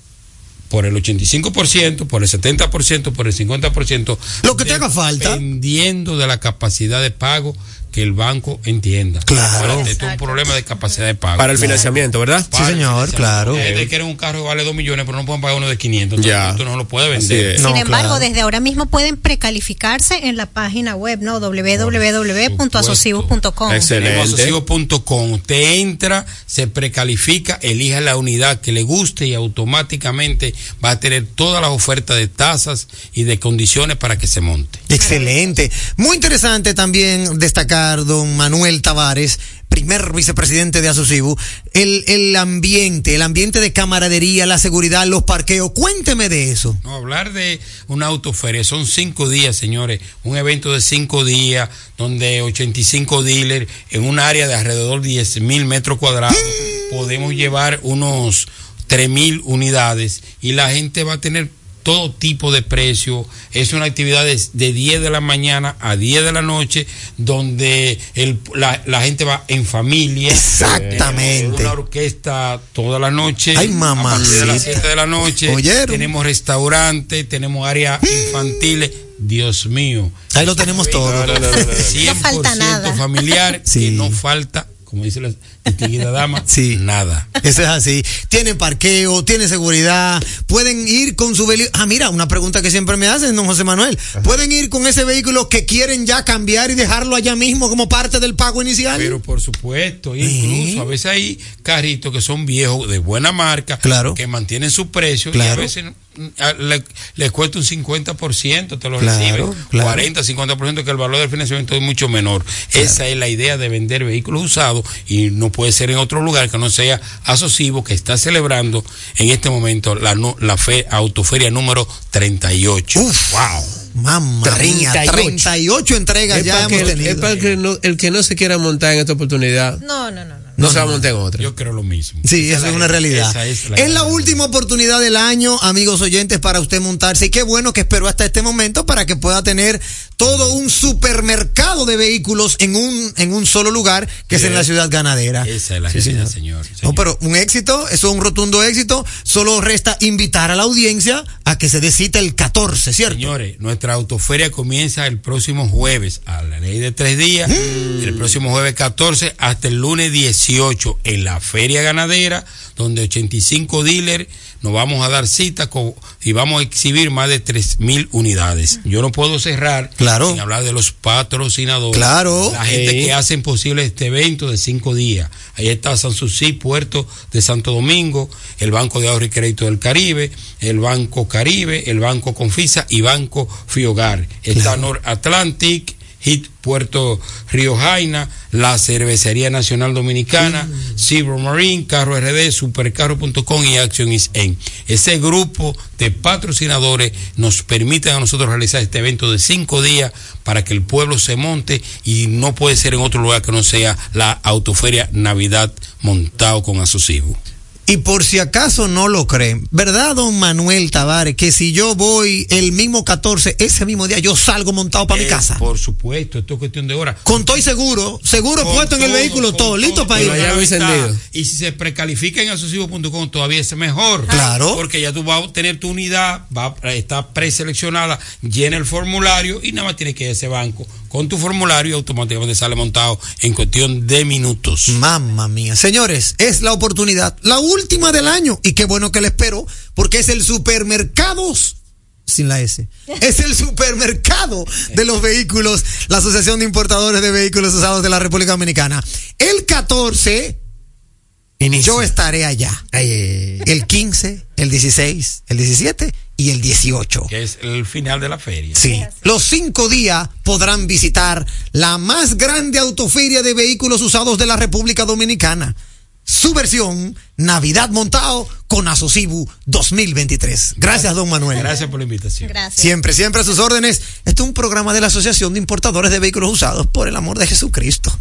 por el 85%, por el 70%, por el 50%. Lo que te haga falta. Dependiendo de la capacidad de pago que el banco entienda. Claro. Esto es un problema de capacidad de pago. Para el financiamiento, ¿verdad? Para Sí, señor, claro. Hay gente que quiere un carro que vale 2 millones, pero no pueden pagar uno de 500. Entonces, Ya. Tú no lo puedes vender. No, Sin embargo, claro. desde ahora mismo pueden precalificarse en la página web, ¿no? www.asocivo.com. Excelente. Asocivo.com. Usted entra, se precalifica, elija la unidad que le guste y automáticamente va a tener todas las ofertas de tasas y de condiciones para que se monte. Excelente. Muy interesante también destacar don Manuel Tavares, primer vicepresidente de Asocibu, el, el ambiente, el ambiente de camaradería, la seguridad, los parqueos. Cuénteme de eso. No, hablar de una autoferia, son cinco días, señores, un evento de cinco días, donde 85 dealers en un área de alrededor de 10 mil metros cuadrados, podemos llevar unos 3 mil unidades y la gente va a tener todo tipo de precio. Es una actividad de, de 10 de la mañana a 10 de la noche, donde el, la, la gente va en familia. Exactamente. Tenemos Una orquesta toda la noche. Ay, A partir de las mamacita. 7 de la noche. ¿Oyeron? Tenemos restaurante, tenemos áreas infantiles. Dios mío. Ahí lo tenemos todo. No, no, no, no, no. 100% falta nada. familiar, que no falta, como dice la distinguida dama, nada. Eso es así. Tienen parqueo, tienen seguridad, pueden ir con su vehículo. Ah, mira, una pregunta que siempre me hacen, don José Manuel. ¿Pueden ir con ese vehículo que quieren ya cambiar y dejarlo allá mismo como parte del pago inicial? Pero por supuesto, incluso a veces hay carritos que son viejos, de buena marca, Claro. que mantienen su precio y Claro. a veces mm, a- le, le cuesta un 50%, te lo Claro, reciben, claro. 40, 50%, que el valor del financiamiento es mucho menor. Esa es la idea de vender vehículos usados y no puede ser en otro lugar que no sea Asocivo, que está celebrando en este momento la, la fe, autoferia número 38. wow. Mamma mía, 38 entregas Es ya hemos que- tenido. Es para el que, no, el que no se quiera montar en esta oportunidad, No, no, no. no. No, se va a montar en otra. Yo creo lo mismo. Sí, Esa eso es la- una realidad. esa es la es la última oportunidad del año, amigos oyentes, para usted montarse. Y qué bueno que esperó hasta este momento para que pueda tener todo un supermercado de vehículos en un, en un solo lugar, que es en la ciudad ganadera. Esa es la Sí, realidad, señor. señor. No, pero un éxito, eso es un rotundo éxito. Solo resta invitar a la audiencia a que se dé cita el 14, ¿cierto? Señores, nuestra autoferia comienza el próximo jueves, a la ley de tres días, Mm. el próximo jueves 14 hasta el lunes 18 en la feria ganadera, donde 85 dealers nos vamos a dar cita con- y vamos a exhibir más de 3 mil unidades. Yo no puedo cerrar Claro. sin hablar de los patrocinadores. Claro. La gente Sí. que hacen posible este evento de cinco días. Ahí está Sanssouci, Puerto de Santo Domingo, el Banco de Ahorro y Crédito del Caribe, el Banco Caribe, el Banco Confisa y Banco Fiogar. Está Nor Atlantic, HIT Puerto Río Jaina, la Cervecería Nacional Dominicana, Cibro Marine, Carro RD, Supercarro.com y Action is En. Ese grupo de patrocinadores nos permiten a nosotros realizar este evento de cinco días para que el pueblo se monte y no puede ser en otro lugar que no sea la Autoferia Navidad montado con asociados. Y por si acaso no lo creen, ¿verdad, don Manuel Tavares? Que si yo voy el mismo 14, ese mismo día yo salgo montado para mi Eh, casa. Por supuesto, esto es cuestión de horas. Con todo y seguro, seguro Con puesto en el vehículo, todo, listo para ir. Y si se precalifica en asociados.com todavía es mejor. Claro. Porque ya tú vas a tener tu unidad, va, está preseleccionada, llena el formulario y nada más tienes que ir a ese banco con tu formulario y automáticamente sale montado en cuestión de minutos. Mamma mía. Señores, es la oportunidad, la última del año. Y qué bueno que le espero, porque es el supermercados sin la S. Es el supermercado de los vehículos, la Asociación de Importadores de Vehículos Usados de la República Dominicana. El 14, yo estaré allá. El 15, el 16, el 17 y el 18. Que es el final de la feria. Sí. Los cinco días podrán visitar la más grande autoferia de vehículos usados de la República Dominicana. Su versión, Navidad montado con Asocibu 2023. Gracias, don Manuel. Gracias por la invitación. Gracias. Siempre, siempre a sus órdenes. Este es un programa de la Asociación de Importadores de Vehículos Usados por el amor de Jesucristo.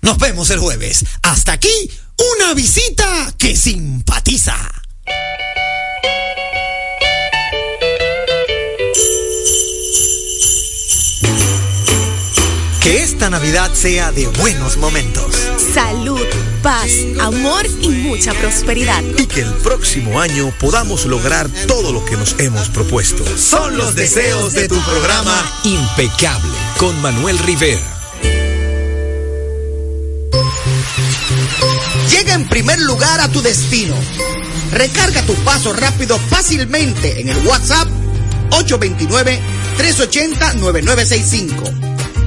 Nos vemos el jueves. Hasta aquí, una visita que simpatiza. Que esta Navidad sea de buenos momentos. Salud, paz, amor y mucha prosperidad. Y que el próximo año podamos lograr todo lo que nos hemos propuesto. Son los deseos de tu programa Impecable con Manuel Rivera. Llega en primer lugar a tu destino. Recarga tu paso rápido fácilmente en el WhatsApp 829-380-9965.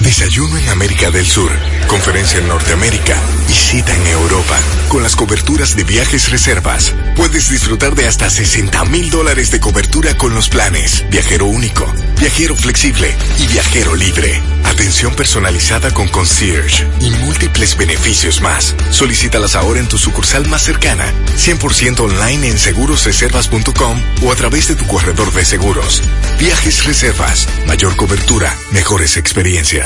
Desayuno en América del Sur, conferencia en Norteamérica y cita en Europa. Con las coberturas de viajes reservas, puedes disfrutar de hasta 60 mil dólares de cobertura con los planes Viajero Único, Viajero Flexible y Viajero Libre. Atención personalizada con concierge y múltiples beneficios más. Solicítalas ahora en tu sucursal más cercana, 100% online en segurosreservas.com o a través de tu corredor de seguros. Viajes Reservas, mayor cobertura, mejores experiencias.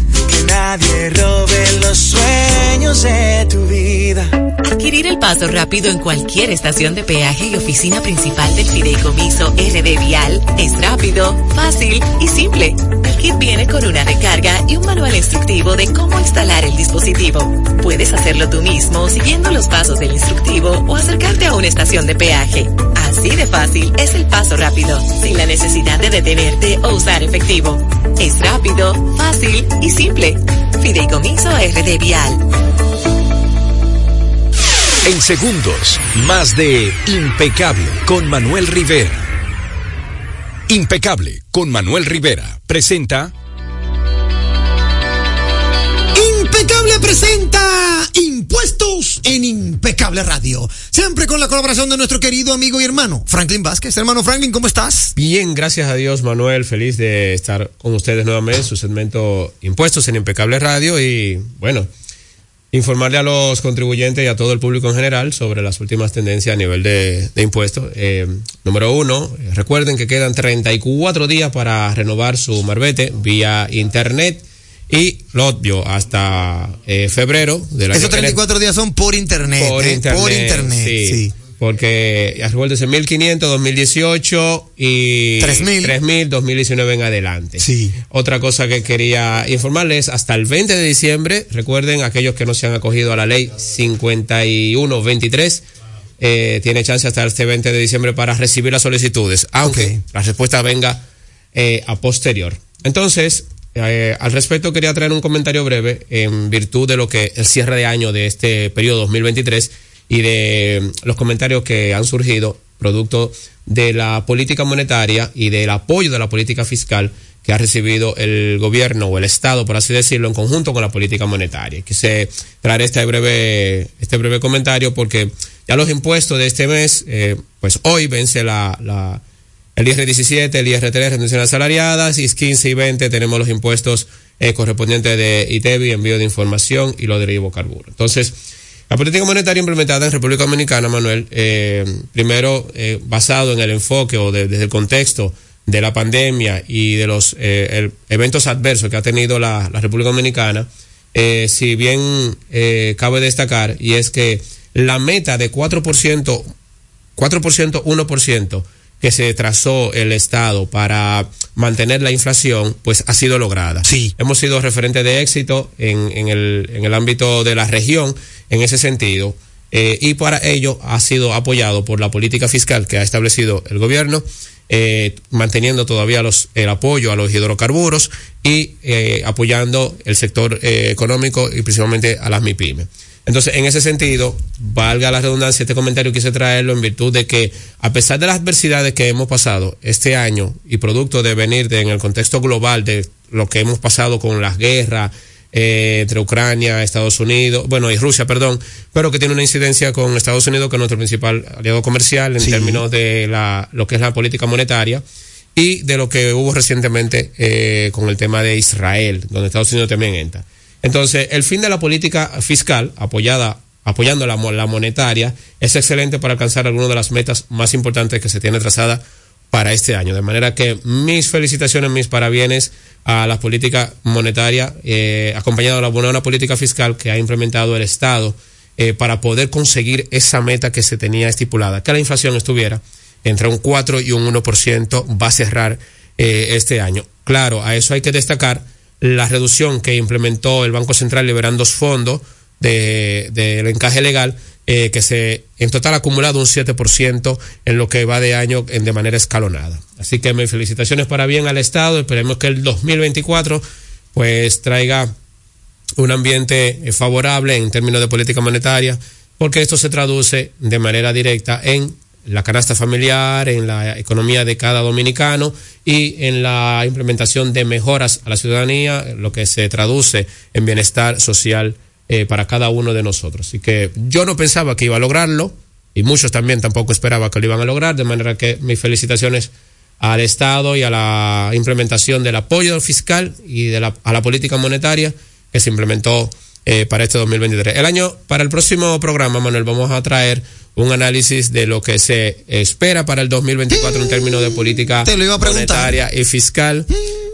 Que nadie robe los sueños de tu vida. Adquirir el paso rápido en cualquier estación de peaje y oficina principal del Fideicomiso RD Vial es rápido, fácil y simple. El kit viene con una recarga y un manual instructivo de cómo instalar el dispositivo. Puedes hacerlo tú mismo siguiendo los pasos del instructivo o acercarte a una estación de peaje. Así de fácil es el paso rápido, sin la necesidad de detenerte o usar efectivo. Es rápido, fácil y simple. Fideicomiso RD Vial. En segundos, más de Impecable con Manuel Rivera. Impecable con Manuel Rivera presenta Impecable presenta Impuestos en Impecable Radio. Siempre con la colaboración de nuestro querido amigo y hermano Franklin Vázquez. Hermano Franklin, ¿cómo estás? Bien, gracias a Dios, Manuel. Feliz de estar con ustedes nuevamente en su segmento Impuestos en Impecable Radio. Y bueno, informarle a los contribuyentes y a todo el público en general sobre las últimas tendencias a nivel de, impuestos. Eh, número uno, eh, recuerden que quedan 34 días para renovar su marbete vía internet y lo obvio hasta eh, febrero del Esos año que- 34 días son por internet. por ¿eh? internet. Por internet, sí. sí. Porque recuérdense 1500 2018 y 3000. 3000 2019 en adelante. Sí. Otra cosa que quería informarles, hasta el 20 de diciembre, recuerden aquellos que no se han acogido a la ley 5123, eh, tiene chance hasta este 20 de diciembre para recibir las solicitudes, aunque la respuesta venga eh, a posterior. Entonces, eh, al respecto quería traer un comentario breve en virtud de lo que el cierre de año de este periodo 2023 y de mm, los comentarios que han surgido producto de la política monetaria y del apoyo de la política fiscal que ha recibido el gobierno o el Estado, por así decirlo, en conjunto con la política monetaria. Quise traer este breve, este breve comentario porque ya los impuestos de este mes, eh, pues hoy vence la, la, el IR17, el IR3, retenciones asalariadas, y 15 y 20 tenemos los impuestos eh, correspondientes de ITEBI, envío de información y lo de hidrocarburos. Entonces, la política monetaria implementada en República Dominicana, Manuel, eh, primero eh, basado en el enfoque o de- desde el contexto de la pandemia y de los eventos adversos que ha tenido la, República Dominicana, si bien cabe destacar, y es que la meta de 4%, 4%, 1% que se trazó el Estado para mantener la inflación, pues ha sido lograda. Sí. Hemos sido referentes de éxito en, en, el, en el ámbito de la región en ese sentido. eh, y para ello ha sido apoyado por la política fiscal que ha establecido el gobierno, eh, manteniendo todavía los, el apoyo a los hidrocarburos y eh, apoyando el sector eh, económico y principalmente a las MIPIMES. Entonces, en ese sentido, valga la redundancia, este comentario quise traerlo en virtud de que, a pesar de las adversidades que hemos pasado este año y producto de venir de, en el contexto global de lo que hemos pasado con las guerras eh, entre Ucrania, Estados Unidos, bueno, y Rusia, perdón, pero que tiene una incidencia con Estados Unidos, que es nuestro principal aliado comercial en Sí. términos de la, lo que es la política monetaria y de lo que hubo recientemente eh, con el tema de Israel, donde Estados Unidos también entra. Entonces, el fin de la política fiscal, apoyada, apoyando la, mo- la monetaria, es excelente para alcanzar algunas de las metas más importantes que se tiene trazada para este año. De manera que mis felicitaciones, mis parabienes a la política monetaria, eh, acompañada de la buena política fiscal que ha implementado el Estado eh, para poder conseguir esa meta que se tenía estipulada, que la inflación estuviera entre un 4 y un 1% va a cerrar eh, este año. Claro, a eso hay que destacar la reducción que implementó el Banco Central liberando fondos de- del encaje legal, eh, que se en total ha acumulado un 7% en lo que va de año en, de manera escalonada. Así que mis felicitaciones para bien al Estado, esperemos que el 2024 pues traiga un ambiente eh, favorable en términos de política monetaria, porque esto se traduce de manera directa en la canasta familiar, en la economía de cada dominicano y en la implementación de mejoras a la ciudadanía, lo que se traduce en bienestar social eh, para cada uno de nosotros. Así que yo no pensaba que iba a lograrlo y muchos también tampoco esperaban que lo iban a lograr, de manera que mis felicitaciones al Estado y a la implementación del apoyo fiscal y de la, a la política monetaria que se implementó eh, para este 2023. El año, para el próximo programa, Manuel, vamos a traer un análisis de lo que se espera para el 2024 en términos de política Te lo iba a preguntar. monetaria y fiscal.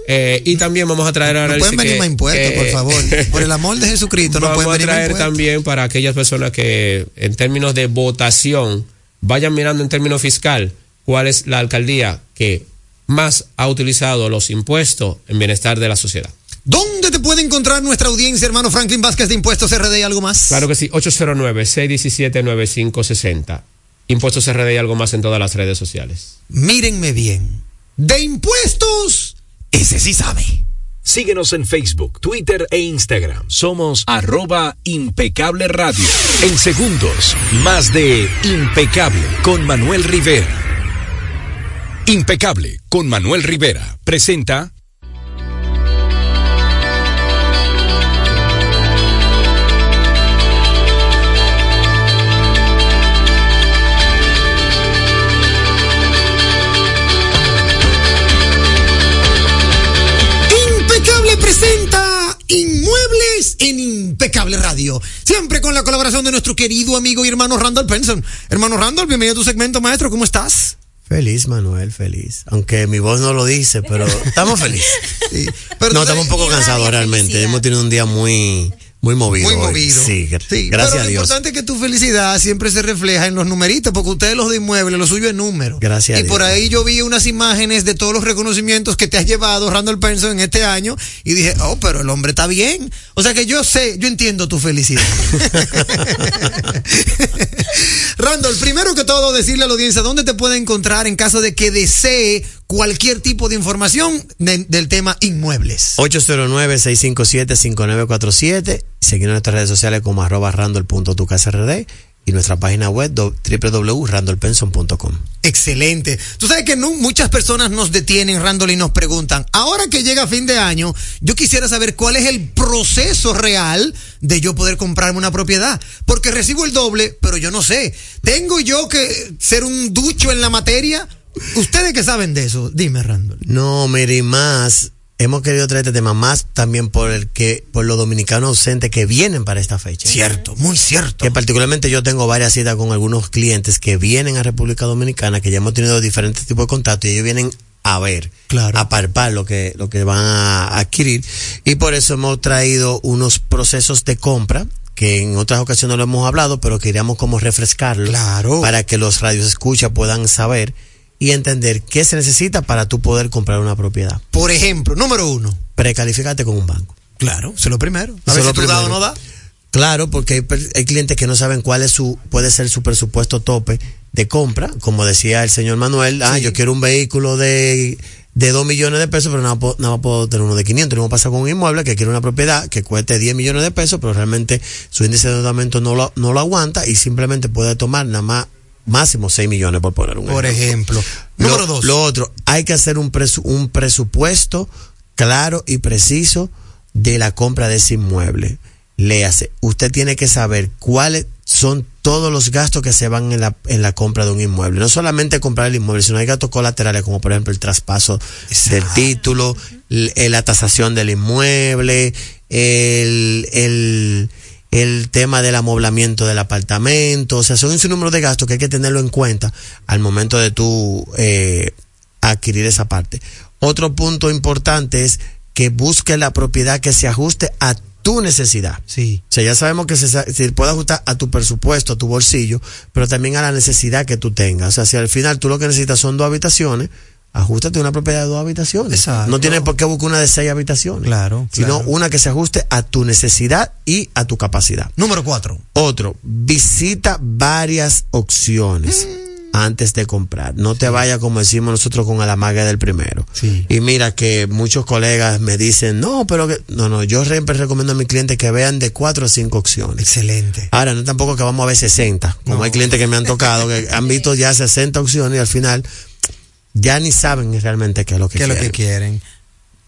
Eh, y también vamos a traer No análisis pueden venir que- más impuestos, por favor. Por el amor de Jesucristo, no Vamos pueden a venir más traer impuestos. también para aquellas personas que en términos de votación vayan mirando en términos fiscal cuál es la alcaldía que más ha utilizado los impuestos en bienestar de la sociedad. ¿Dónde te puede encontrar nuestra audiencia, hermano Franklin Vázquez de Impuestos RD y algo más? Claro que sí, 809-617-9560. Impuestos RD y algo más en todas las redes sociales. Mírenme bien. De impuestos, ese sí sabe. Síguenos en Facebook, Twitter e Instagram. Somos arroba impecable radio. En segundos, más de impecable con Manuel Rivera. Impecable con Manuel Rivera. Presenta en Impecable Radio. Siempre con la colaboración de nuestro querido amigo y hermano Randall Penson. Hermano Randall, bienvenido a tu segmento, maestro. ¿Cómo estás? Feliz, Manuel, feliz. Aunque mi voz no lo dice, pero estamos felices. Pero no, estamos un poco cansados realmente. felicidad. Hemos tenido un día muy, muy movido. Muy movido. Sí, Sí, gracias pero a lo Dios. importante es que tu felicidad siempre se refleja en los numeritos, porque ustedes los de inmuebles, lo suyo es número. Gracias a Y por ahí yo vi unas imágenes de todos los reconocimientos que te has llevado, Randall Penson, en este año, y dije, oh, pero el hombre está bien. O sea que yo sé, yo entiendo tu felicidad. Randall, primero que todo, decirle a la audiencia dónde te puede encontrar en caso de que desee cualquier tipo de información de- del tema inmuebles. 809-657-5947. Seguir en nuestras redes sociales como arroba randall.tucasrd y nuestra página web do- www.randallpenson.com. Excelente. Tú sabes que no, muchas personas nos detienen, Randall, y nos preguntan, ahora que llega fin de año, yo quisiera saber cuál es el proceso real de yo poder comprarme una propiedad. Porque recibo el doble, pero yo no sé. ¿Tengo yo que ser un ducho en la materia? Ustedes que saben de eso, dime, Randall. No, mire, más, hemos querido traer este tema más también por el que, por los dominicanos ausentes que vienen para esta fecha. Cierto, muy cierto. Que particularmente yo tengo varias citas con algunos clientes que vienen a República Dominicana, que ya hemos tenido diferentes tipos de contactos y ellos vienen a ver, a palpar lo que, lo que van a adquirir. Y por eso hemos traído unos procesos de compra que en otras ocasiones lo hemos hablado, pero queríamos como refrescarlo para que los radios escucha puedan saber y entender qué se necesita para tú poder comprar una propiedad. Por ejemplo, número uno. Precalifícate con un banco. Claro, eso es lo primero. A ver si lo tú da o primero. no da. Claro, porque hay, hay clientes que no saben cuál es su, puede ser su presupuesto tope de compra. Como decía el señor Manuel, ah, yo quiero un vehículo de, de 2 millones de pesos, pero nada, nada puedo tener uno de 500. Lo mismo pasa con un inmueble que quiere una propiedad que cueste 10 millones de pesos, pero realmente su índice de endeudamiento no lo, no lo aguanta y simplemente puede tomar nada más máximo 6 millones por poner un Por ejemplo. Lo- Número dos. Lo otro, hay que hacer un, presu- un presupuesto claro y preciso de la compra de ese inmueble. Léase, usted tiene que saber cuáles son todos los gastos que se van en la, en la compra de un inmueble. No solamente comprar el inmueble, sino hay gastos colaterales como por ejemplo el traspaso del título, eh, la tasación del inmueble, el, el, el tema del amoblamiento del apartamento. O sea, son un sinnúmero de gastos que hay que tenerlo en cuenta al momento de tú eh, adquirir esa parte. Otro punto importante es que busque la propiedad que se ajuste a tu necesidad. Sí. O sea, ya sabemos que se, se puede ajustar a tu presupuesto, a tu bolsillo, pero también a la necesidad que tú tengas. O sea, si al final tú lo que necesitas son dos habitaciones, ajustate una propiedad de dos habitaciones. Exacto. No tienes por qué buscar una de seis habitaciones. Claro, Sino claro. una que se ajuste a tu necesidad y a tu capacidad. Número cuatro. Otro, visita varias opciones antes de comprar. No te vayas, como decimos nosotros, con la maga del primero. Y mira que muchos colegas me dicen, no, pero que... No, no, yo siempre recomiendo a mis clientes que vean de cuatro a cinco opciones. Excelente. Ahora, no tampoco que vamos a ver 60, como hay clientes que me han tocado, que han visto ya 60 opciones y al final ya ni saben realmente qué es lo que ¿Qué es lo quieren. que quieren?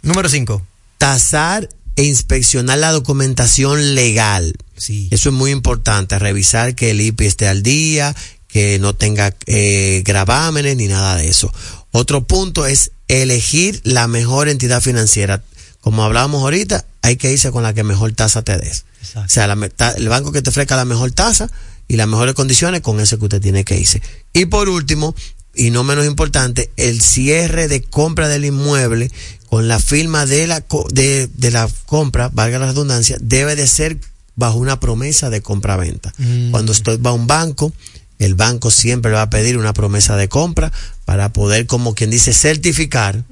Número cinco. Tasar e inspeccionar la documentación legal. Sí. Eso es muy importante, revisar que el IPI esté al día, que no tenga eh, gravámenes ni nada de eso. Otro punto es elegir la mejor entidad financiera. Como hablábamos ahorita, hay que irse con la que mejor tasa te des. O sea, la ta- el banco que te ofrezca la mejor tasa y las mejores condiciones, con ese que usted tiene que irse. Y por último, y no menos importante, el cierre de compra del inmueble con la firma de la, co- de, de la compra, valga la redundancia, debe de ser bajo una promesa de compra-venta. Mm. Cuando usted va a un banco, el banco siempre le va a pedir una promesa de compra para poder, como quien dice, certificar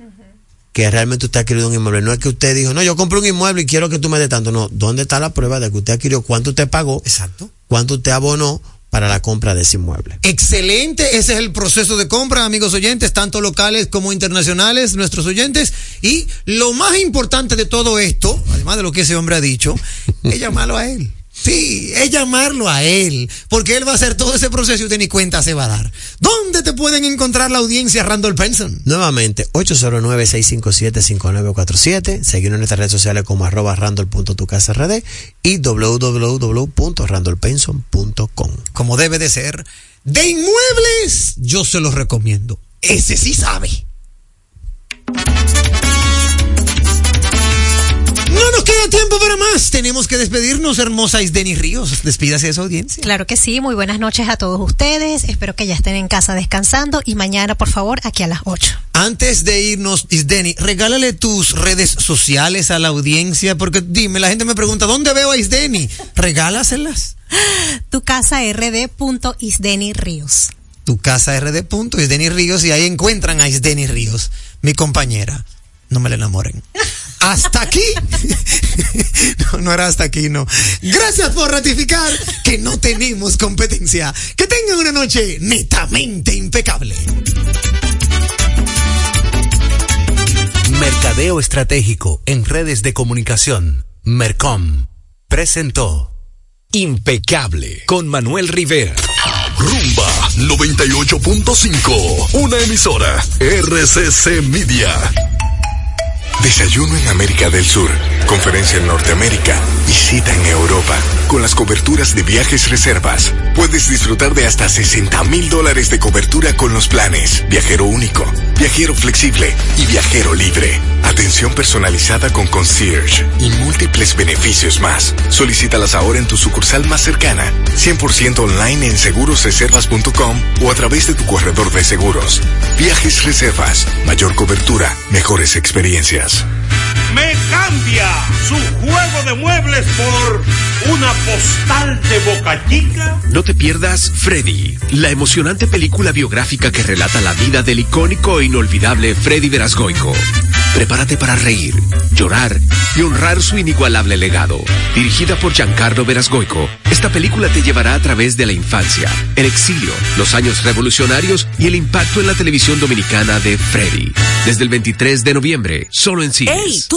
que realmente usted ha adquirido un inmueble. No es que usted dijo, no, yo compré un inmueble y quiero que tú me des tanto. No, ¿dónde está la prueba de que usted adquirió? ¿Cuánto usted pagó? Exacto. ¿Cuánto usted abonó para la compra de ese inmueble? Excelente, ese es el proceso de compra, amigos oyentes, tanto locales como internacionales, nuestros oyentes. Y lo más importante de todo esto, además de lo que ese hombre ha dicho, es llamarlo a él. Sí, es llamarlo a él, porque él va a hacer todo ese proceso y usted ni cuenta se va a dar. ¿Dónde te pueden encontrar la audiencia, Randall Penson? Nuevamente, 809-657-5947. Seguirnos en nuestras redes sociales como arroba randall.tucasrd y www.randallpenson.com. Como debe de ser. De inmuebles, yo se los recomiendo. Ese sí sabe. Queda tiempo para más. Tenemos que despedirnos, hermosa Isdeni Ríos. Despídase de esa audiencia. Claro que sí, muy buenas noches a todos ustedes. Espero que ya estén en casa descansando y mañana, por favor, aquí a las 8. Antes de irnos, Isdeni, regálale tus redes sociales a la audiencia, porque dime, la gente me pregunta, ¿dónde veo a Isdeni? Regálaselas. Tu casa rd.isdeni Ríos. Tu casa rd. Isdeni Ríos y ahí encuentran a Isdeni Ríos, mi compañera. No me la enamoren. Hasta aquí. No, no era hasta aquí, no. Gracias por ratificar que no tenemos competencia. Que tengan una noche netamente impecable. Mercadeo Estratégico en redes de comunicación. Mercom presentó Impecable con Manuel Rivera. Rumba 98.5, una emisora RCC Media. Desayuno en América del Sur, conferencia en Norteamérica y cita en Europa. Con las coberturas de viajes reservas, puedes disfrutar de hasta 60 mil dólares de cobertura con los planes Viajero Único, Viajero Flexible y Viajero Libre. Atención personalizada con concierge y múltiples beneficios más. Solicítalas ahora en tu sucursal más cercana, 100% online en segurosreservas.com o a través de tu corredor de seguros. Viajes Reservas, mayor cobertura, mejores experiencias. Me cambia su juego de muebles por una postal de Boca Chica. No te pierdas Freddy, la emocionante película biográfica que relata la vida del icónico e inolvidable Freddy Verasgoico. Prepárate para reír, llorar y honrar su inigualable legado. Dirigida por Giancarlo Verasgoico, esta película te llevará a través de la infancia, el exilio, los años revolucionarios y el impacto en la televisión dominicana de Freddy. Desde el 23 de noviembre, solo en cines. Ey, ¿tú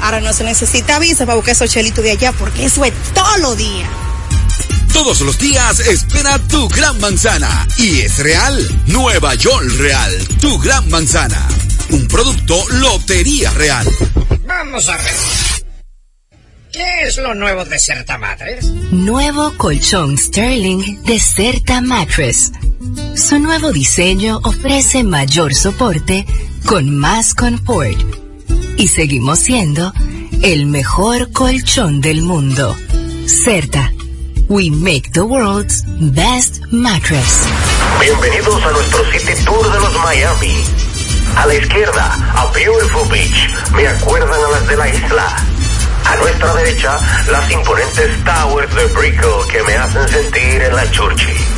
ahora no se necesita visa para buscar esos chelitos de allá, porque eso es todo lo día. Todos los días espera tu gran manzana. Y es real. Nueva York Real. Tu gran manzana. Un producto Lotería Real. Vamos a ver. ¿Qué es lo nuevo de Certa Mattress? Nuevo colchón Sterling de Certa Mattress. Su nuevo diseño ofrece mayor soporte con más confort. Y seguimos siendo el mejor colchón del mundo. Certa. We make the world's best mattress. Bienvenidos a nuestro City Tour de los Miami. A la izquierda, a Beautiful Beach. Me acuerdan a las de la isla. A nuestra derecha, las imponentes towers de Brickell que me hacen sentir en la Churchill.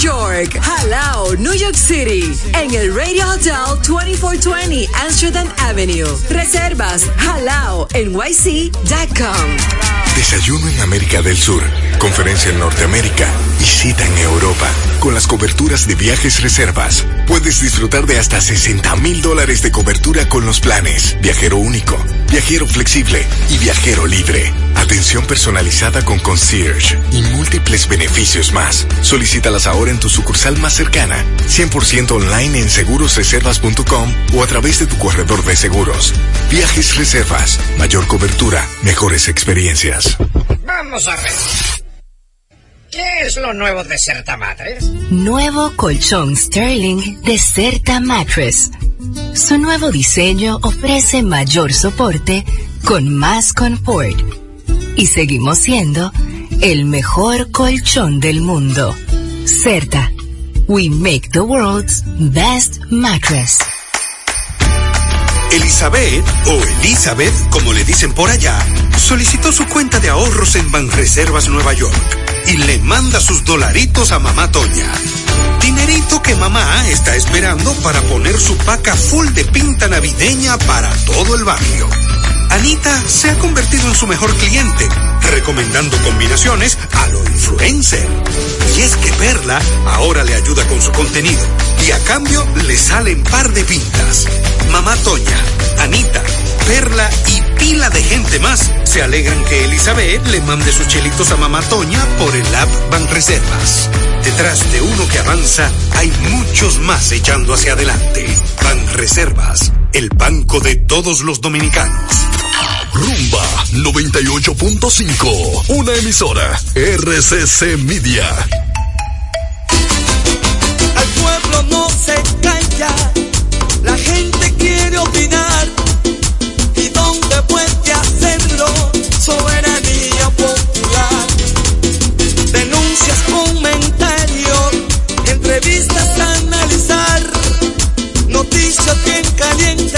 York, Halao, New York City, en el Radio Hotel 2420 Amsterdam Avenue. Reservas halao nyc.com. Desayuno en América del Sur, conferencia en Norteamérica y cita en Europa. Con las coberturas de viajes reservas, puedes disfrutar de hasta 60 mil dólares de cobertura con los planes Viajero Único, Viajero Flexible y Viajero Libre. Atención personalizada con concierge y múltiples beneficios más. Solicítalas ahora en tu sucursal más cercana, 100% online en segurosreservas.com o a través de tu corredor de seguros. Viajes Reservas, mayor cobertura, mejores experiencias. Vamos a ver. ¿Qué es lo nuevo de Certa Mattress? Nuevo colchón Sterling de Certa Mattress. Su nuevo diseño ofrece mayor soporte con más confort. Y seguimos siendo el mejor colchón del mundo. Certa. We make the world's best mattress. Elizabeth, o Elizabeth, como le dicen por allá, solicitó su cuenta de ahorros en Banreservas Nueva York y le manda sus dolaritos a mamá Toña. Dinerito que mamá está esperando para poner su paca full de pinta navideña para todo el barrio. Anita se ha convertido en su mejor cliente, recomendando combinaciones a lo influencer. Y es que Perla ahora le ayuda con su contenido y a cambio le salen par de pintas. Mamá Toña, Anita, Perla y pila de gente más se alegran que Elizabeth le mande sus chelitos a Mamá Toña por el app Banreservas. Detrás de uno que avanza hay muchos más echando hacia adelante. Banreservas, el banco de todos los dominicanos. Rumba 98.5, una emisora RCC Media. Al pueblo no se calla, Soberanía popular. Denuncias, comentarios, entrevistas a analizar, noticias bien calientes.